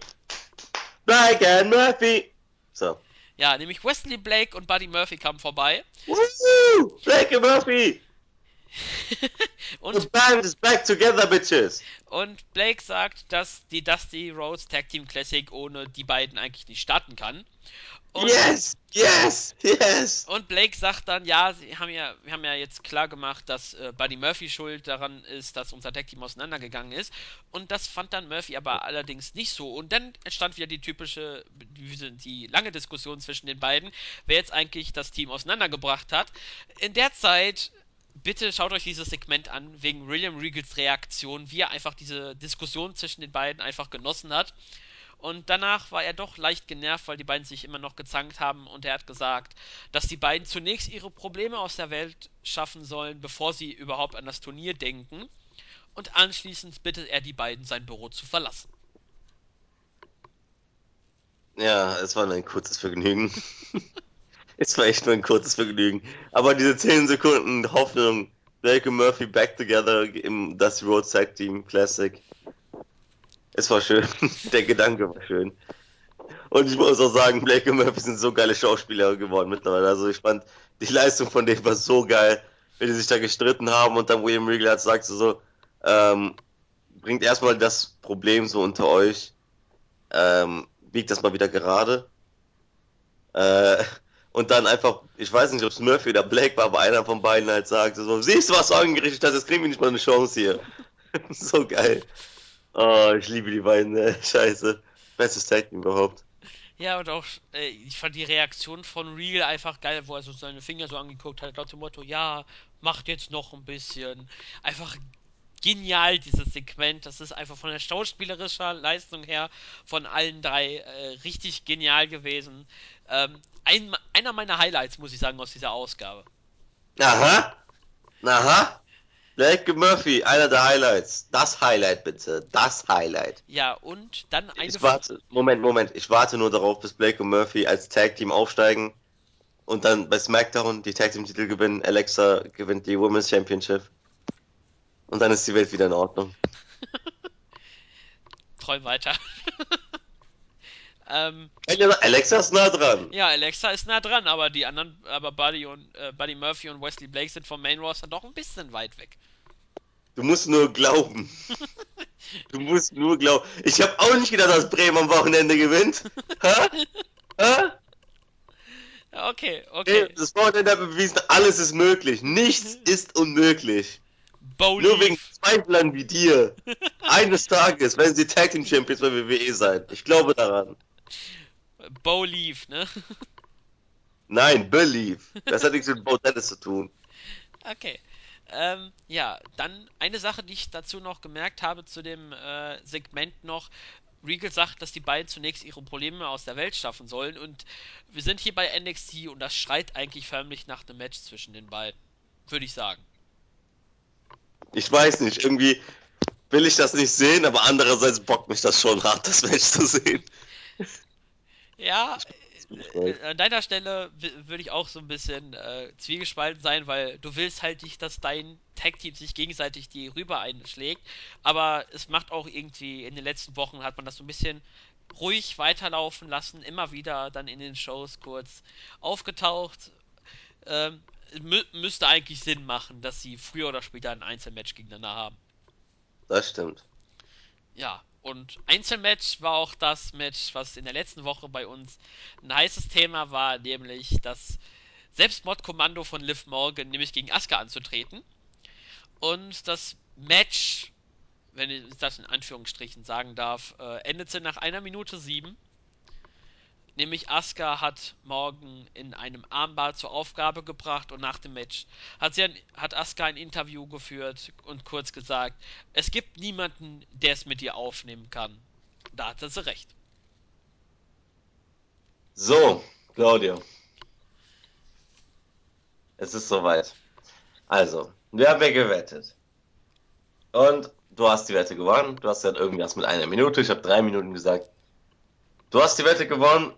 Black and Murphy! So. Ja, nämlich Wesley Blake und Buddy Murphy kamen vorbei. Woo! Black and Murphy! [laughs] und, This band is back together, bitches! und Blake sagt, dass die Dusty Rhodes Tag Team Classic ohne die beiden eigentlich nicht starten kann. Und, yes! Yes! Yes! Und Blake sagt dann, ja, sie haben ja, wir haben ja jetzt klar gemacht, dass äh, Buddy Murphy schuld daran ist, dass unser Tag Team auseinandergegangen ist. Und das fand dann Murphy aber allerdings nicht so. Und dann entstand wieder die typische, die, die lange Diskussion zwischen den beiden, wer jetzt eigentlich das Team auseinandergebracht hat. In der Zeit bitte schaut euch dieses Segment an, wegen William Regals Reaktion, wie er einfach diese Diskussion zwischen den beiden einfach genossen hat. Und danach war er doch leicht genervt, weil die beiden sich immer noch gezankt haben. Und er hat gesagt, dass die beiden zunächst ihre Probleme aus der Welt schaffen sollen, bevor sie überhaupt an das Turnier denken. Und anschließend bittet er die beiden, sein Büro zu verlassen. Ja, es war ein kurzes Vergnügen. [laughs] es war echt nur ein kurzes Vergnügen. Aber diese 10 Sekunden Hoffnung, Blake und Murphy back together im Dusty Road Tag Team Classic. Es war schön. [laughs] Der Gedanke war schön. Und ich muss auch sagen, Blake und Murphy sind so geile Schauspieler geworden mittlerweile. Also ich fand, die Leistung von denen war so geil, wenn die sich da gestritten haben und dann William Regal hat sagt so, ähm, bringt erstmal das Problem so unter euch, ähm, biegt das mal wieder gerade. Äh, und dann einfach, ich weiß nicht, ob es Murphy oder Blake war, aber einer von beiden halt sagt, so, siehst du, was du angerichtet hast, jetzt kriegen wir nicht mal eine Chance hier. [laughs] so geil. Oh, ich liebe die beiden, ne? Scheiße. Bestes Tag überhaupt. Ja, und auch, äh, ich fand die Reaktion von Real einfach geil, wo er so seine Finger so angeguckt hat, laut dem Motto, ja, macht jetzt noch ein bisschen. Einfach genial, dieses Segment. Das ist einfach von der schauspielerischen Leistung her von allen drei äh, richtig genial gewesen. Ähm, ein, einer meiner Highlights, muss ich sagen, aus dieser Ausgabe. Aha, aha. Blake Murphy, einer der Highlights. Das Highlight bitte. Das Highlight. Ja, und dann eine. Ich warte, Moment, Moment. Ich warte nur darauf, bis Blake und Murphy als Tag Team aufsteigen und dann bei SmackDown die Tag Team Titel gewinnen. Alexa gewinnt die Women's Championship. Und dann ist die Welt wieder in Ordnung. [laughs] Träum weiter. [laughs] ähm, Alexa ist nah dran. ja, Alexa ist nah dran, aber die anderen, aber Buddy und äh, Buddy Murphy und Wesley Blake sind vom Main Roster doch ein bisschen weit weg. Du musst nur glauben. [laughs] Du musst nur glauben. Ich habe auch nicht gedacht, dass Bremen am Wochenende gewinnt. [laughs] Hä? Hä? Okay, okay. Das Wochenende hat bewiesen, alles ist möglich. Nichts [laughs] ist unmöglich. Bo Nur wegen. Zweiflern wie dir. Eines Tages werden sie Tag Team Champions bei WWE sein. Ich glaube daran. Bo Leaf, ne? Nein, Believe. [laughs] Das hat nichts mit Bo Dallas zu tun. Okay. Ähm, ja, dann eine Sache, die ich dazu noch gemerkt habe zu dem äh, Segment noch. Regal sagt, dass die beiden zunächst ihre Probleme aus der Welt schaffen sollen und wir sind hier bei NXT und das schreit eigentlich förmlich nach einem Match zwischen den beiden. Würde ich sagen. Ich weiß nicht, irgendwie will ich das nicht sehen, aber andererseits bockt mich das schon hart, das Match zu sehen. Ja, äh, an deiner Stelle würde ich auch so ein bisschen äh, zwiegespalten sein, weil du willst halt nicht, dass dein Tag-Team sich gegenseitig die rüber einschlägt, aber es macht auch irgendwie, in den letzten Wochen hat man das so ein bisschen ruhig weiterlaufen lassen, immer wieder dann in den Shows kurz aufgetaucht. Ähm, mü müsste eigentlich Sinn machen, dass sie früher oder später ein Einzelmatch gegeneinander haben. Das stimmt. Ja, und Einzelmatch war auch das Match, was in der letzten Woche bei uns ein heißes Thema war, nämlich das Selbstmordkommando von Liv Morgan, nämlich gegen Asuka anzutreten. Und das Match, wenn ich das in Anführungsstrichen sagen darf, äh, endete nach einer Minute sieben. Nämlich Asuka hat Morgan in einem Armbar zur Aufgabe gebracht und nach dem Match hat, sie ein, hat Asuka ein Interview geführt und kurz gesagt, es gibt niemanden, der es mit dir aufnehmen kann. Da hatte sie recht. So, Claudio. Es ist soweit. Also, wir haben ja gewettet. Und du hast die Wette gewonnen. Du hast gesagt, irgendwas mit einer Minute. Ich habe drei Minuten gesagt. Du hast die Wette gewonnen.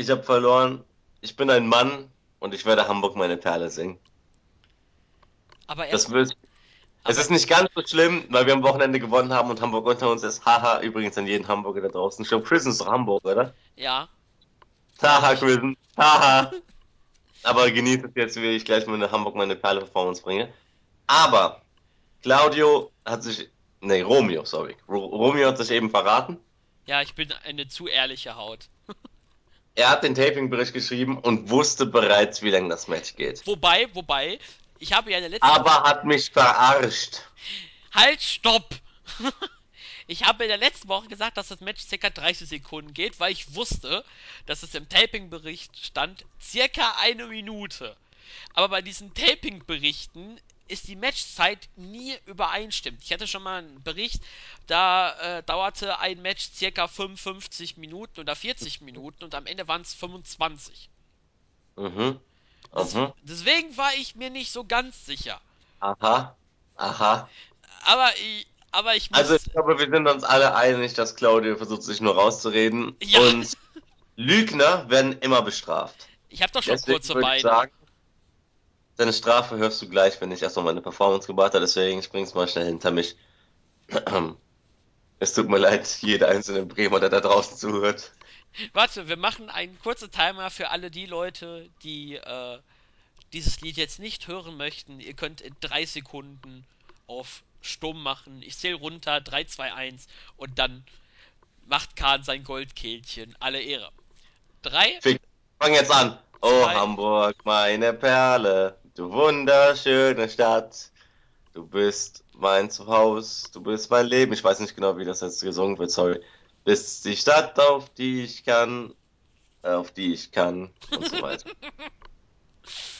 Ich habe verloren. Ich bin ein Mann und ich werde Hamburg meine Perle singen. Aber Das wird, es ist nicht ganz so schlimm, weil wir am Wochenende gewonnen haben und Hamburg unter uns ist. Haha, übrigens an jeden Hamburger da draußen. Ich glaube, Prison ist doch Hamburg, oder? ja, Haha, Prison. Haha. [laughs] Aber genießt es jetzt, wie ich gleich mal in Hamburg meine Perle-Performance bringe. Aber Claudio hat sich, nee, Romeo, sorry. Ro Romeo hat sich eben verraten. ja, ich bin eine zu ehrliche Haut. [laughs] Er hat den Taping-Bericht geschrieben und wusste bereits, wie lange das Match geht. Wobei, wobei, ich habe ja in der letzten Aber hat mich verarscht. Halt, stopp! [laughs] Ich habe in der letzten Woche gesagt, dass das Match circa 30 Sekunden geht, weil ich wusste, dass es im Taping-Bericht stand, circa eine Minute. Aber bei diesen Taping-Berichten ist die Matchzeit nie übereinstimmt. Ich hatte schon mal einen Bericht, da äh, dauerte ein Match circa 55 Minuten oder 40 Minuten und am Ende waren es 25. Mhm. Mhm. deswegen war ich mir nicht so ganz sicher. Aha. Aha. Aber ich, aber ich muss. Also ich glaube, wir sind uns alle einig, dass Claudio versucht, sich nur rauszureden. Ja. Und Lügner werden immer bestraft. ich habe doch schon Deswegen kurze Beine. sagen, deine Strafe hörst du gleich, wenn ich erstmal meine Performance gebracht habe. Deswegen springst mal schnell hinter mich. Es tut mir leid, jeder einzelne Bremer, der da draußen zuhört. Warte, wir machen einen kurzen Timer für alle die Leute, die äh, dieses Lied jetzt nicht hören möchten. Ihr könnt in drei Sekunden auf stumm machen. Ich zähle runter, 3, 2, 1 und dann macht Kahn sein Goldkehlchen. Alle Ehre. 3, Fick. Fang jetzt an. Oh, Zwei. Hamburg, meine Perle, du wunderschöne Stadt. Du bist mein Zuhause, du bist mein Leben. Ich weiß nicht genau, wie das jetzt gesungen wird, sorry. Bist die Stadt, auf die ich kann, äh, auf die ich kann und so weiter. [laughs]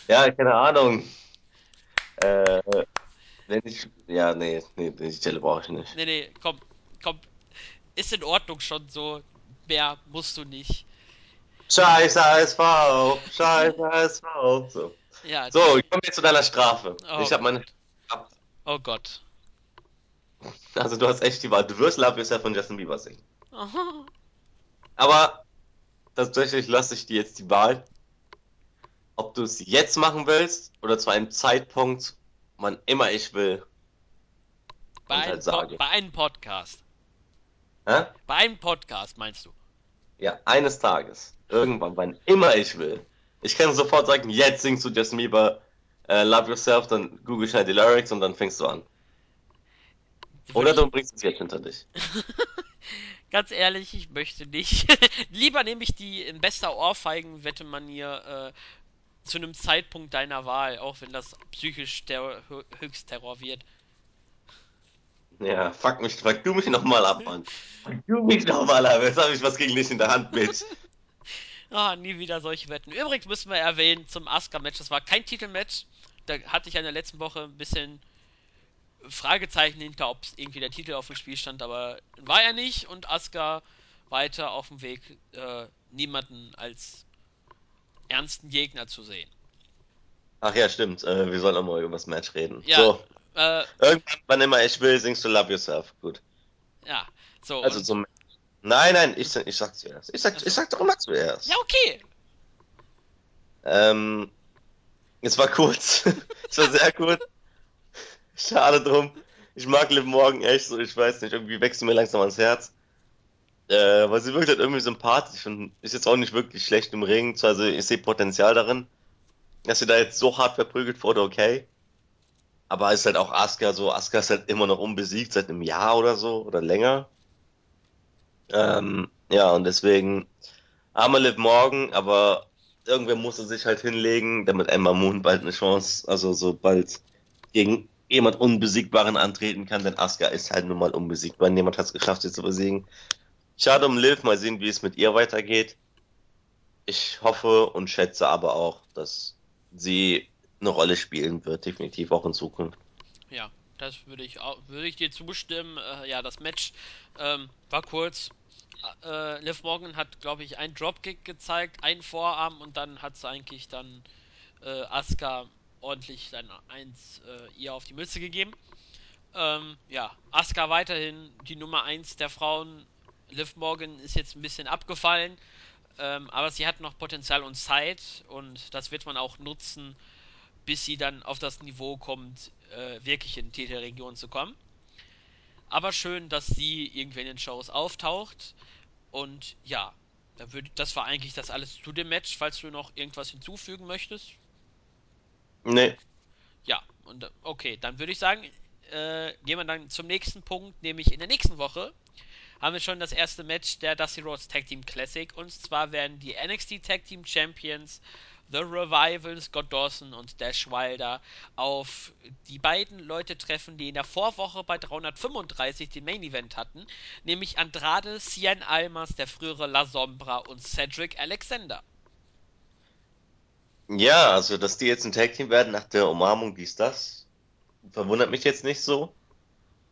Ja, keine Ahnung. Äh, wenn ich, ja, nee, nee, die Stelle brauche ich nicht. nee, nee, komm, komm. Ist in Ordnung schon so. Mehr musst du nicht. Scheiß HSV, Scheiß HSV. So, Ja, so ich komme jetzt zu deiner Strafe. Oh Ich habe meine, oh Gott. also du hast echt die Wahl. Du wirst Love Yourself von Justin Bieber singen. Aha. Aber tatsächlich lasse ich dir jetzt die Wahl, ob du es jetzt machen willst oder zu einem Zeitpunkt, wann immer ich will. Bei, halt. Po- bei einem Podcast. Hä? Bei einem Podcast meinst du? Ja, eines Tages. Irgendwann, wann immer ich will. Ich kann sofort sagen, jetzt singst du Justin Bieber äh, Love Yourself, dann google schnell die Lyrics und dann fängst du an. Oder du bringst es jetzt hinter dich. [laughs] Ganz ehrlich, ich möchte nicht. [laughs] Lieber nehme ich die in bester Ohrfeigen-Wette-Manier äh, zu einem Zeitpunkt deiner Wahl, auch wenn das psychisch der Hö- Höchstterror wird. Ja, fuck mich, fuck du mich nochmal ab, Mann. [laughs] Fuck du mich nochmal ab, jetzt habe ich was gegen dich in der Hand, Bitch. Ah, nie wieder solche Wetten. Übrigens müssen wir erwähnen zum Asuka-Match, das war kein Titelmatch. Da hatte ich in der letzten Woche ein bisschen Fragezeichen hinter, ob es irgendwie der Titel auf dem Spiel stand, aber war er nicht und Asuka weiter auf dem Weg, äh, niemanden als ernsten Gegner zu sehen. Ach ja, stimmt, äh, wir sollen auch mal über das Match reden. Ja, So, äh, irgendwann, wann immer ich will, singst du Love Yourself. Gut. ja, so. Also zum. Nein, nein, ich, ich sag zuerst. Ich sag, Ach so. ich sag doch immer zuerst. ja, okay. Ähm, es war kurz. [laughs] es war sehr kurz. Schade drum. Ich mag Liv Morgan echt so, ich weiß nicht, irgendwie wächst sie mir langsam ans Herz. Äh, weil sie wirkt halt irgendwie sympathisch und ist jetzt auch nicht wirklich schlecht im Ring. Also ich sehe Potenzial darin. Dass sie da jetzt so hart verprügelt wurde, okay. Aber ist halt auch Asuka so, Asuka ist halt immer noch unbesiegt, seit einem Jahr oder so, oder länger. Ähm, ja, und deswegen arme Liv Morgan, aber irgendwer muss er sich halt hinlegen, damit Emma Moon bald eine Chance, also so bald gegen jemand Unbesiegbaren antreten kann, denn Asuka ist halt nun mal unbesiegbar. Niemand hat es geschafft, sie zu besiegen. Schade um Liv, mal sehen, wie es mit ihr weitergeht. Ich hoffe und schätze aber auch, dass sie eine Rolle spielen wird, definitiv auch in Zukunft. Ja, das würde ich auch, ich dir zustimmen. Äh, ja, das Match ähm, war kurz. Äh, Liv Morgan hat, glaube ich, einen Dropkick gezeigt, einen Vorarm und dann hat sie eigentlich dann äh, Asuka ordentlich dann eins äh, ihr auf die Mütze gegeben. Ähm, ja, Asuka weiterhin die Nummer 1 der Frauen. Liv Morgan ist jetzt ein bisschen abgefallen, ähm, aber sie hat noch Potenzial und Zeit und das wird man auch nutzen, bis sie dann auf das Niveau kommt, äh, wirklich in die Titelregion zu kommen. Aber schön, dass sie irgendwie in den Shows auftaucht. Und ja, da würd, das war eigentlich das alles zu dem Match, falls du noch irgendwas hinzufügen möchtest. Nee, Ja, und okay, dann würde ich sagen, äh, gehen wir dann zum nächsten Punkt, nämlich in der nächsten Woche haben wir schon das erste Match der Dusty Rhodes Tag Team Classic. Und zwar werden die NXT Tag Team Champions The Revival, Scott Dawson und Dash Wilder auf die beiden Leute treffen, die in der Vorwoche bei 335 den Main Event hatten, nämlich Andrade, Cien Almas, der frühere La Sombra und Cedric Alexander. ja, also, dass die jetzt ein Tag-Team werden nach der Umarmung, dies, das, verwundert mich jetzt nicht so.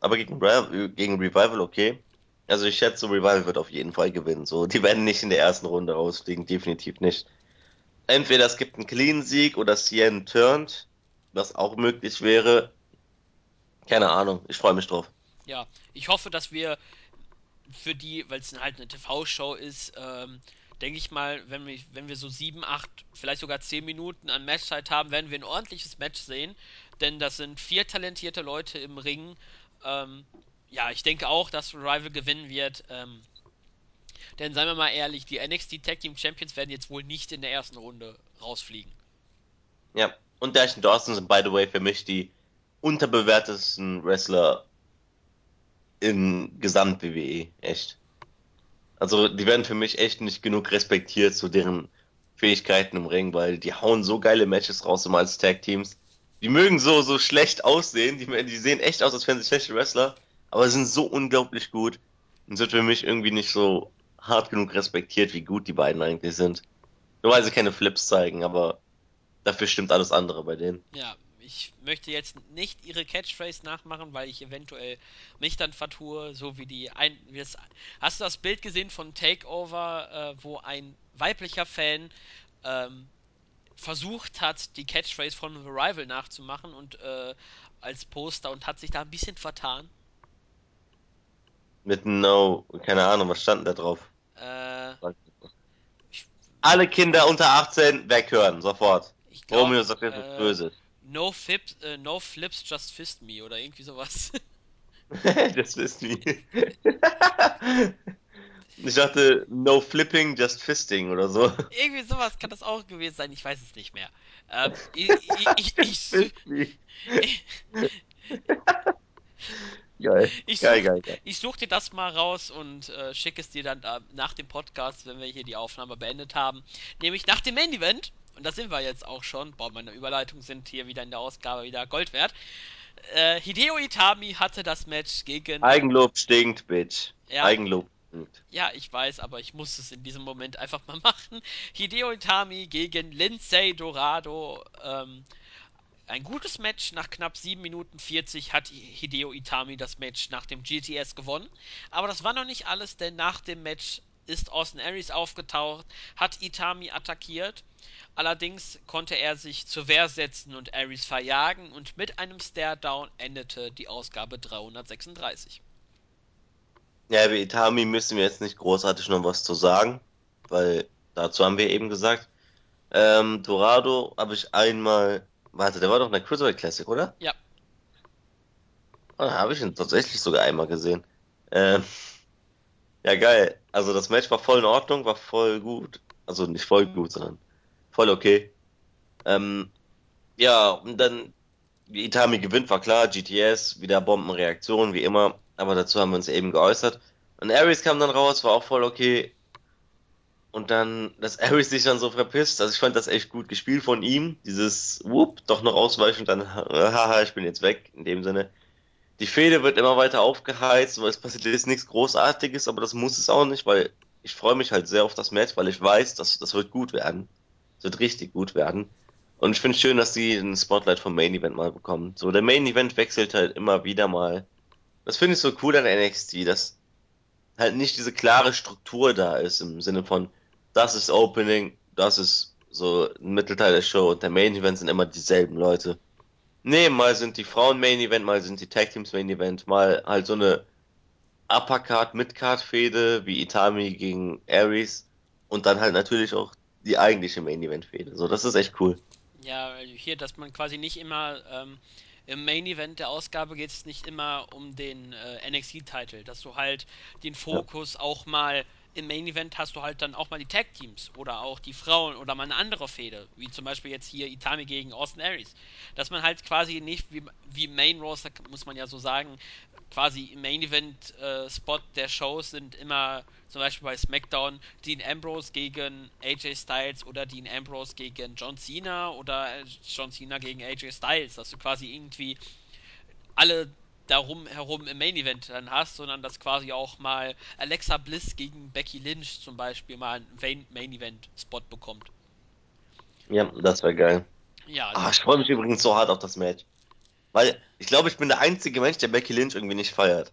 Aber gegen, Re gegen Revival okay. Also ich schätze, Revival wird auf jeden Fall gewinnen. So, die werden nicht in der ersten Runde rausfliegen, definitiv nicht. Entweder es gibt einen Clean-Sieg oder Cien turnt, was auch möglich wäre. Keine Ahnung, ich freue mich drauf. Ja, ich hoffe, dass wir für die, weil es halt eine TV-Show ist, ähm, denke ich mal, wenn wir, wenn wir so sieben, acht, vielleicht sogar zehn Minuten an Matchzeit haben, werden wir ein ordentliches Match sehen. Denn das sind vier talentierte Leute im Ring. Ähm, ja, ich denke auch, dass Rival gewinnen wird. Ähm, denn seien wir mal ehrlich, die NXT Tag Team Champions werden jetzt wohl nicht in der ersten Runde rausfliegen. Ja, und Dash und Dawson sind, by the way, für mich die unterbewertesten Wrestler in Gesamt-WWE, echt. Also, die werden für mich echt nicht genug respektiert, so deren Fähigkeiten im Ring, weil die hauen so geile Matches raus immer als Tag-Teams. Die mögen so, so schlecht aussehen, die, die sehen echt aus, als wären sie schlechte Wrestler, aber sind so unglaublich gut und sind für mich irgendwie nicht so hart genug respektiert, wie gut die beiden eigentlich sind. Nur weil sie keine Flips zeigen, aber dafür stimmt alles andere bei denen. Ja, ich möchte jetzt nicht ihre Catchphrase nachmachen, weil ich eventuell mich dann vertue, so wie die ein. Wie das, hast du das Bild gesehen von Takeover, äh, wo ein weiblicher Fan ähm, versucht hat, die Catchphrase von The Rival nachzumachen und äh, als Poster und hat sich da ein bisschen vertan? Mit No, keine Ahnung, was stand da drauf? Alle Kinder unter 18 weghören, sofort. ich glaube, Romeo sagt etwas äh, Böses. no, Flips, äh, no Flips, just fist me oder irgendwie sowas. das wissen wir. Ich dachte, no flipping, just fisting oder so. irgendwie sowas kann das auch gewesen sein, ich weiß es nicht mehr. Ähm, [laughs] ich, ich, ich, ich, Fist me. ich, [laughs] [laughs] Geil. ich Geil, such, geil, geil. ich such dir das mal raus und äh, schicke es dir dann äh, nach dem Podcast, wenn wir hier die Aufnahme beendet haben. Nämlich nach dem Main Event. Und da sind wir jetzt auch schon. Boah, meine Überleitungen sind hier wieder in der Ausgabe wieder Gold wert. Äh, Hideo Itami hatte das Match gegen. Eigenlob stinkt, Bitch. Ja, Eigenlob stinkt. ja, ich weiß, aber ich muss es in diesem Moment einfach mal [laughs] machen. Hideo Itami gegen Lindsay Dorado. Ähm, ein gutes Match. Nach knapp 7 Minuten 40 hat Hideo Itami das Match nach dem GTS gewonnen. Aber das war noch nicht alles, denn nach dem Match ist Austin Aries aufgetaucht, hat Itami attackiert. Allerdings konnte er sich zur Wehr setzen und Aries verjagen und mit einem Stare-Down endete die Ausgabe 336. Ja, über Itami müssen wir jetzt nicht großartig noch was zu sagen, weil dazu haben wir eben gesagt. Ähm, Dorado habe ich einmal. Warte, der war doch in der Cruiserweight Classic, oder? Ja, Oh, Da habe ich ihn tatsächlich sogar einmal gesehen. Ähm, ja, geil. Also das Match war voll in Ordnung, war voll gut. Also nicht voll gut, sondern voll okay. Ähm, ja, und dann Itami gewinnt, war klar. GTS, wieder Bombenreaktion, wie immer. Aber dazu haben wir uns eben geäußert. Und Ares kam dann raus, war auch voll okay. Und dann, dass [laughs] Ares sich dann so verpisst. Also ich fand das echt gut gespielt von ihm. Dieses Whoop, doch noch ausweichen und dann, [laughs] haha, ich bin jetzt weg. In dem Sinne. Die Fehde wird immer weiter aufgeheizt, weil es passiert jetzt nichts Großartiges, aber das muss es auch nicht, weil ich freue mich halt sehr auf das Match, weil ich weiß, dass das wird gut werden. Das wird richtig gut werden. Und ich finde es schön, dass die einen Spotlight vom Main Event mal bekommen. So, der Main Event wechselt halt immer wieder mal. Das finde ich so cool an NXT, dass halt nicht diese klare Struktur da ist im Sinne von, das ist Opening, das ist so ein Mittelteil der Show und der Main Event sind immer dieselben Leute. Nee, mal sind die Frauen Main Event, mal sind die Tag Teams Main Event, mal halt so eine Uppercard, Midcard Fehde wie Itami gegen Ares und dann halt natürlich auch die eigentliche Main Event Fehde. So, das ist echt cool. Ja, hier, dass man quasi nicht immer ähm, im Main Event der Ausgabe geht es nicht immer um den äh, NXT-Titel, dass du halt den Ja. Fokus auch mal im Main Event hast du halt dann auch mal die Tag Teams oder auch die Frauen oder mal eine andere Fehde, wie zum Beispiel jetzt hier Itami gegen Austin Aries. Dass man halt quasi nicht wie, wie Main Roster, muss man ja so sagen, quasi im Main Event äh, Spot der Shows sind immer zum Beispiel bei SmackDown Dean Ambrose gegen AJ Styles oder Dean Ambrose gegen John Cena oder äh, John Cena gegen AJ Styles, dass du quasi irgendwie alle darum herum im Main Event dann hast, sondern dass quasi auch mal Alexa Bliss gegen Becky Lynch zum Beispiel mal einen Main Event Spot bekommt. Ja, das wäre geil. Ja, Ah, ich freue mich übrigens so hart auf das Match. Weil ich glaube, ich bin der einzige Mensch, der Becky Lynch irgendwie nicht feiert.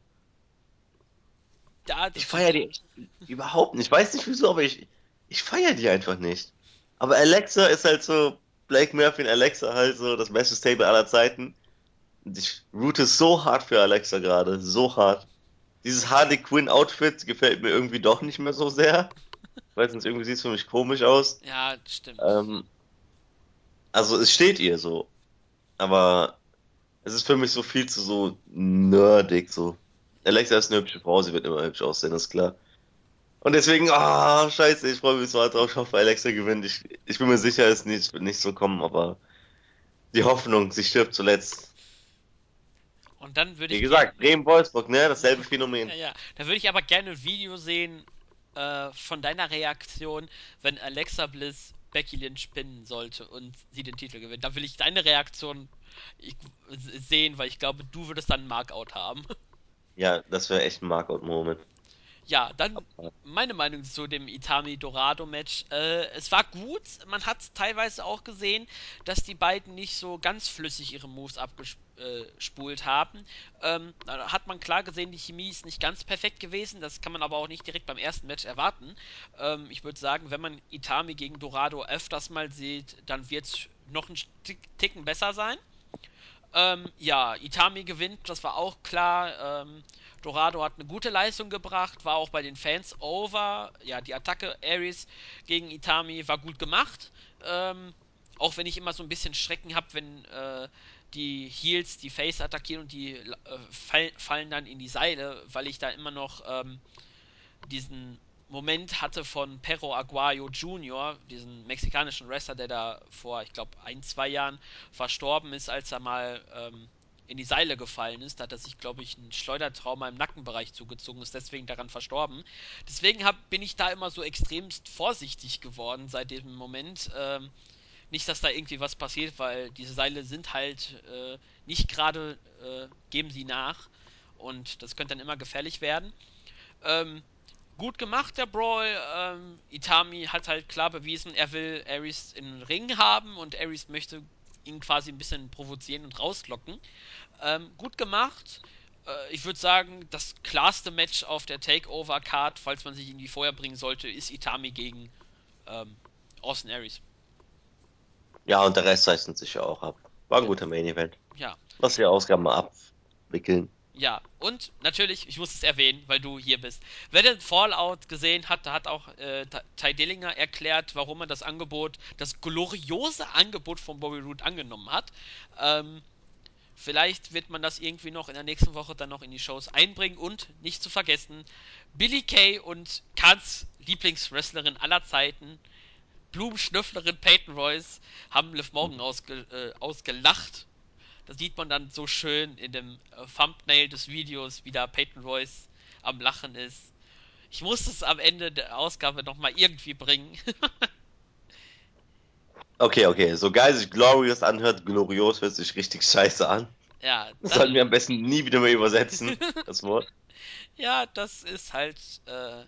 da Ich feiere die überhaupt nicht. Ich weiß nicht wieso, aber ich, ich feiere die einfach nicht. Aber Alexa ist halt so, Blake Murphy und Alexa halt so das beste Stable aller Zeiten. Ich route so hart für Alexa gerade, so hart. Dieses Harley Quinn Outfit gefällt mir irgendwie doch nicht mehr so sehr. Weil sonst irgendwie sieht es für mich komisch aus. Ja, stimmt. Ähm, also es steht ihr so. Aber es ist für mich so viel zu so nerdig so. Alexa ist eine hübsche Frau, sie wird immer hübsch aussehen, ist klar. Und deswegen, ah, scheiße, ich freue mich so hart drauf, ich hoffe, Alexa gewinnt. Ich, ich bin mir sicher, es nicht, wird nicht so kommen, aber die Hoffnung, sie stirbt zuletzt. Und dann würde Wie ich gesagt, Bremen-Wolfsburg, ne? Dasselbe [laughs] Phänomen. Ja, ja. Da würde ich aber gerne ein Video sehen äh, von deiner Reaktion, wenn Alexa Bliss Becky Lynch pinnen sollte und sie den Titel gewinnt. Da will ich deine Reaktion ich, sehen, weil ich glaube, du würdest dann einen Markout haben. Ja, das wäre echt ein Markout-Moment. Ja, dann meine Meinung zu dem Itami-Dorado-Match. Äh, es war gut, man hat teilweise auch gesehen, dass die beiden nicht so ganz flüssig ihre Moves abgespult haben. Ähm, da hat man klar gesehen, die Chemie ist nicht ganz perfekt gewesen, das kann man aber auch nicht direkt beim ersten Match erwarten. Ähm, ich würde sagen, wenn man Itami gegen Dorado öfters mal sieht, dann wird es noch ein Ticken besser sein. Ähm, ja, Itami gewinnt, das war auch klar. Ähm, Dorado hat eine gute Leistung gebracht, war auch bei den Fans over. Ja, die Attacke Ares gegen Itami war gut gemacht. Ähm, auch wenn ich immer so ein bisschen Schrecken habe, wenn äh, die Heels die Face attackieren und die äh, fall, fallen dann in die Seile, weil ich da immer noch ähm, diesen Moment hatte von Perro Aguayo Jr., diesen mexikanischen Wrestler, der da vor, ich glaube, ein, zwei Jahren verstorben ist, als er mal ähm, in die Seile gefallen ist. Da hat er sich, glaube ich, ein Schleudertrauma im Nackenbereich zugezogen, ist deswegen daran verstorben. Deswegen hab, bin ich da immer so extremst vorsichtig geworden seit dem Moment. Ähm, nicht, dass da irgendwie was passiert, weil diese Seile sind halt äh, nicht gerade, äh, geben sie nach. Und das könnte dann immer gefährlich werden. Ähm, gut gemacht, der Brawl. Ähm, Itami hat halt klar bewiesen, er will Ares in den Ring haben und Ares möchte ihn quasi ein bisschen provozieren und rauslocken. Ähm, gut gemacht. Äh, ich würde sagen, das klarste Match auf der Takeover-Card, falls man sich irgendwie vorher bringen sollte, ist Itami gegen ähm, Austin Aries. Ja, und der Rest zeichnet sich ja auch ab. War ein guter Main-Event. Ja. Lass die Ausgaben mal abwickeln. Ja, und natürlich, ich muss es erwähnen, weil du hier bist. Wer den Fallout gesehen hat, da hat auch äh, Ty Dillinger erklärt, warum er das Angebot, das gloriose Angebot von Bobby Roode angenommen hat. Ähm, vielleicht wird man das irgendwie noch in der nächsten Woche dann noch in die Shows einbringen und nicht zu vergessen, Billy Kay und Kans Lieblingswrestlerin aller Zeiten, Blumenschnüfflerin Peyton Royce, haben Liv Morgan ausge, äh, ausgelacht da sieht man dann so schön in dem äh, Thumbnail des Videos, wie da Peyton Royce am Lachen ist. Ich muss es am Ende der Ausgabe nochmal irgendwie bringen. [laughs] okay, okay. So geil sich Glorious anhört, Glorios hört sich richtig scheiße an. Ja. Das sollten wir am besten nie wieder mehr übersetzen, [laughs] das Wort. Ja, das ist halt äh,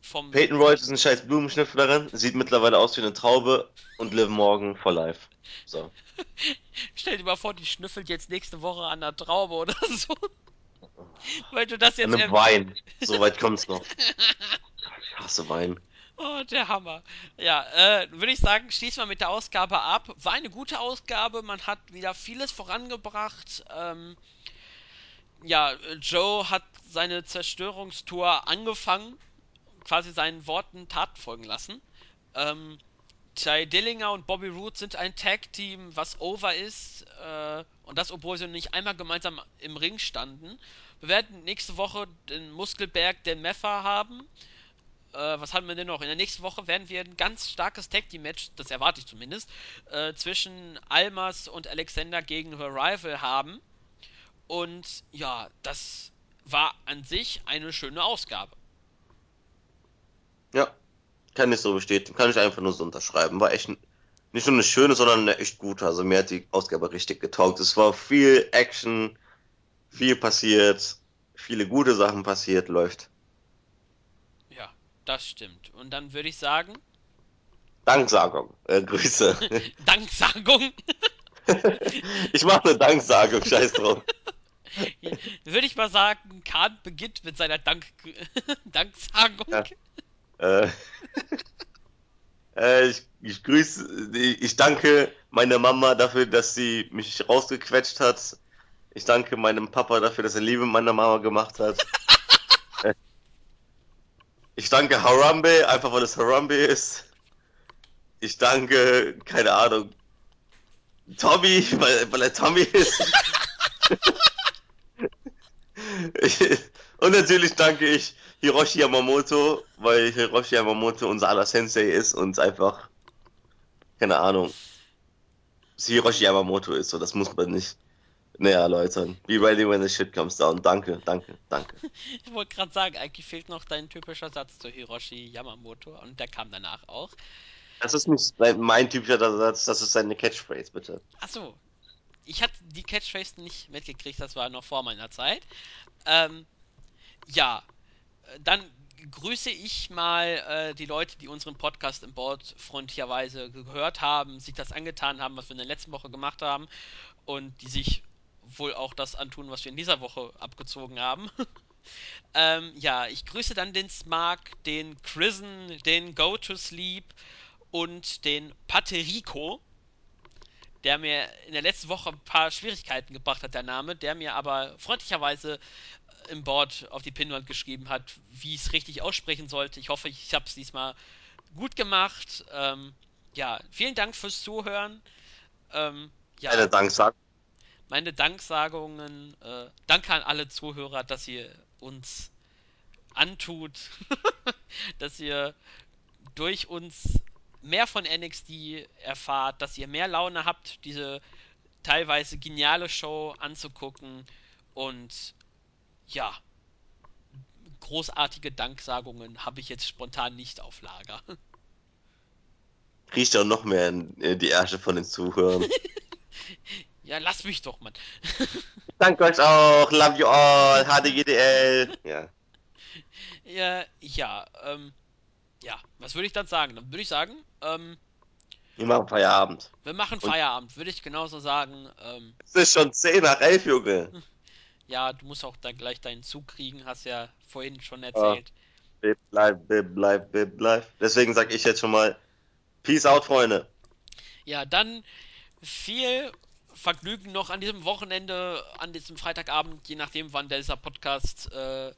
vom. Peyton Royce ist ein scheiß Blumenschnüfflerin, sieht mittlerweile aus wie eine Traube und Liv Morgan for life. So. [laughs] Stell dir mal vor, die schnüffelt jetzt nächste Woche an der Traube oder so. [laughs] Weil du das jetzt. An einem Wein. So weit [laughs] kommt's noch. Ich hasse Wein. Oh, der Hammer. Ja, äh, würde ich sagen, schließen wir mit der Ausgabe ab. War eine gute Ausgabe, man hat wieder vieles vorangebracht. Ähm, ja, Joe hat seine Zerstörungstour angefangen, quasi seinen Worten Tat folgen lassen. Ähm, Ty Dillinger und Bobby Roode sind ein Tag-Team, was over ist. Äh, und das, obwohl sie nicht einmal gemeinsam im Ring standen. Wir werden nächste Woche den Muskelberg den Meffer haben. Äh, was haben wir denn noch? In der nächsten Woche werden wir ein ganz starkes Tag-Team-Match, das erwarte ich zumindest, äh, zwischen Almas und Alexander gegen Rival haben. Und ja, das war an sich eine schöne Ausgabe. Ja, kann ich so bestätigen, kann ich einfach nur so unterschreiben. War echt nicht nur eine schöne, sondern eine echt gute. Also mir hat die Ausgabe richtig getaugt. Es war viel Action, viel passiert, viele gute Sachen passiert, läuft. Ja, das stimmt. Und dann würde ich sagen. Danksagung. Äh, Grüße. [laughs] Danksagung? [laughs] ich mache eine Danksagung, scheiß drauf. [laughs] würde ich mal sagen, Kahn beginnt mit seiner Dank Danksagung. Ja. Äh, äh, ich, ich grüße, ich danke meiner Mama dafür, dass sie mich rausgequetscht hat. Ich danke meinem Papa dafür, dass er Liebe meiner Mama gemacht hat. [laughs] ich danke Harambe, einfach weil es Harambe ist. Ich danke, keine Ahnung, Tommy, weil, weil er Tommy ist. [laughs] [laughs] und natürlich danke ich Hiroshi Yamamoto, weil Hiroshi Yamamoto unser aller Sensei ist und einfach, keine Ahnung, Hiroshi Yamamoto ist, so das muss man nicht näher erläutern. Be ready when the shit comes down. Danke, danke, danke. [laughs] Ich wollte gerade sagen, eigentlich fehlt noch dein typischer Satz zu Hiroshi Yamamoto und der kam danach auch. Das ist nicht mein typischer Satz, das ist seine Catchphrase, bitte. Achso, ich hatte die Catchphrase nicht mitgekriegt, das war noch vor meiner Zeit. Ähm, ja, dann grüße ich mal äh, die Leute, die unseren Podcast im Board freundlicherweise gehört haben, sich das angetan haben, was wir in der letzten Woche gemacht haben und die sich wohl auch das antun, was wir in dieser Woche abgezogen haben. [laughs] ähm, ja, ich grüße dann den Smark, den Chrisen, den Go to Sleep und den Paterico, der mir in der letzten Woche ein paar Schwierigkeiten gebracht hat, der Name, der mir aber freundlicherweise im Board auf die Pinwand geschrieben hat, wie ich es richtig aussprechen sollte. Ich hoffe, ich habe es diesmal gut gemacht. Ähm, ja, vielen Dank fürs Zuhören. Ähm, ja, Eine Danksagung. meine Danksagungen. Äh, danke an alle Zuhörer, dass ihr uns antut, [laughs] dass ihr durch uns mehr von NXT erfahrt, dass ihr mehr Laune habt, diese teilweise geniale Show anzugucken und ja, großartige Danksagungen habe ich jetzt spontan nicht auf Lager. [laughs] Riecht auch noch mehr in, die Ärsche von den Zuhörern. [laughs] ja, lass mich doch, Mann. [laughs] Danke euch auch. Love you all. HDGDL. Ja. Ja, ja, ähm, ja, was würde ich dann sagen? Dann würde ich sagen, ähm, Wir machen Feierabend. wir machen Feierabend, würde ich genauso sagen. Ähm, Es ist schon 10 nach 11, Junge. Ja, du musst auch dann gleich deinen Zug kriegen, hast ja vorhin schon erzählt. Bib, live, bib, live, bib, live. Deswegen sag ich jetzt schon mal Peace out, Freunde. Ja, dann viel Vergnügen noch an diesem Wochenende, an diesem Freitagabend, je nachdem, wann dieser Podcast äh,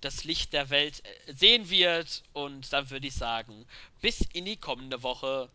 das Licht der Welt äh, sehen wird. Und dann würde ich sagen, bis in die kommende Woche.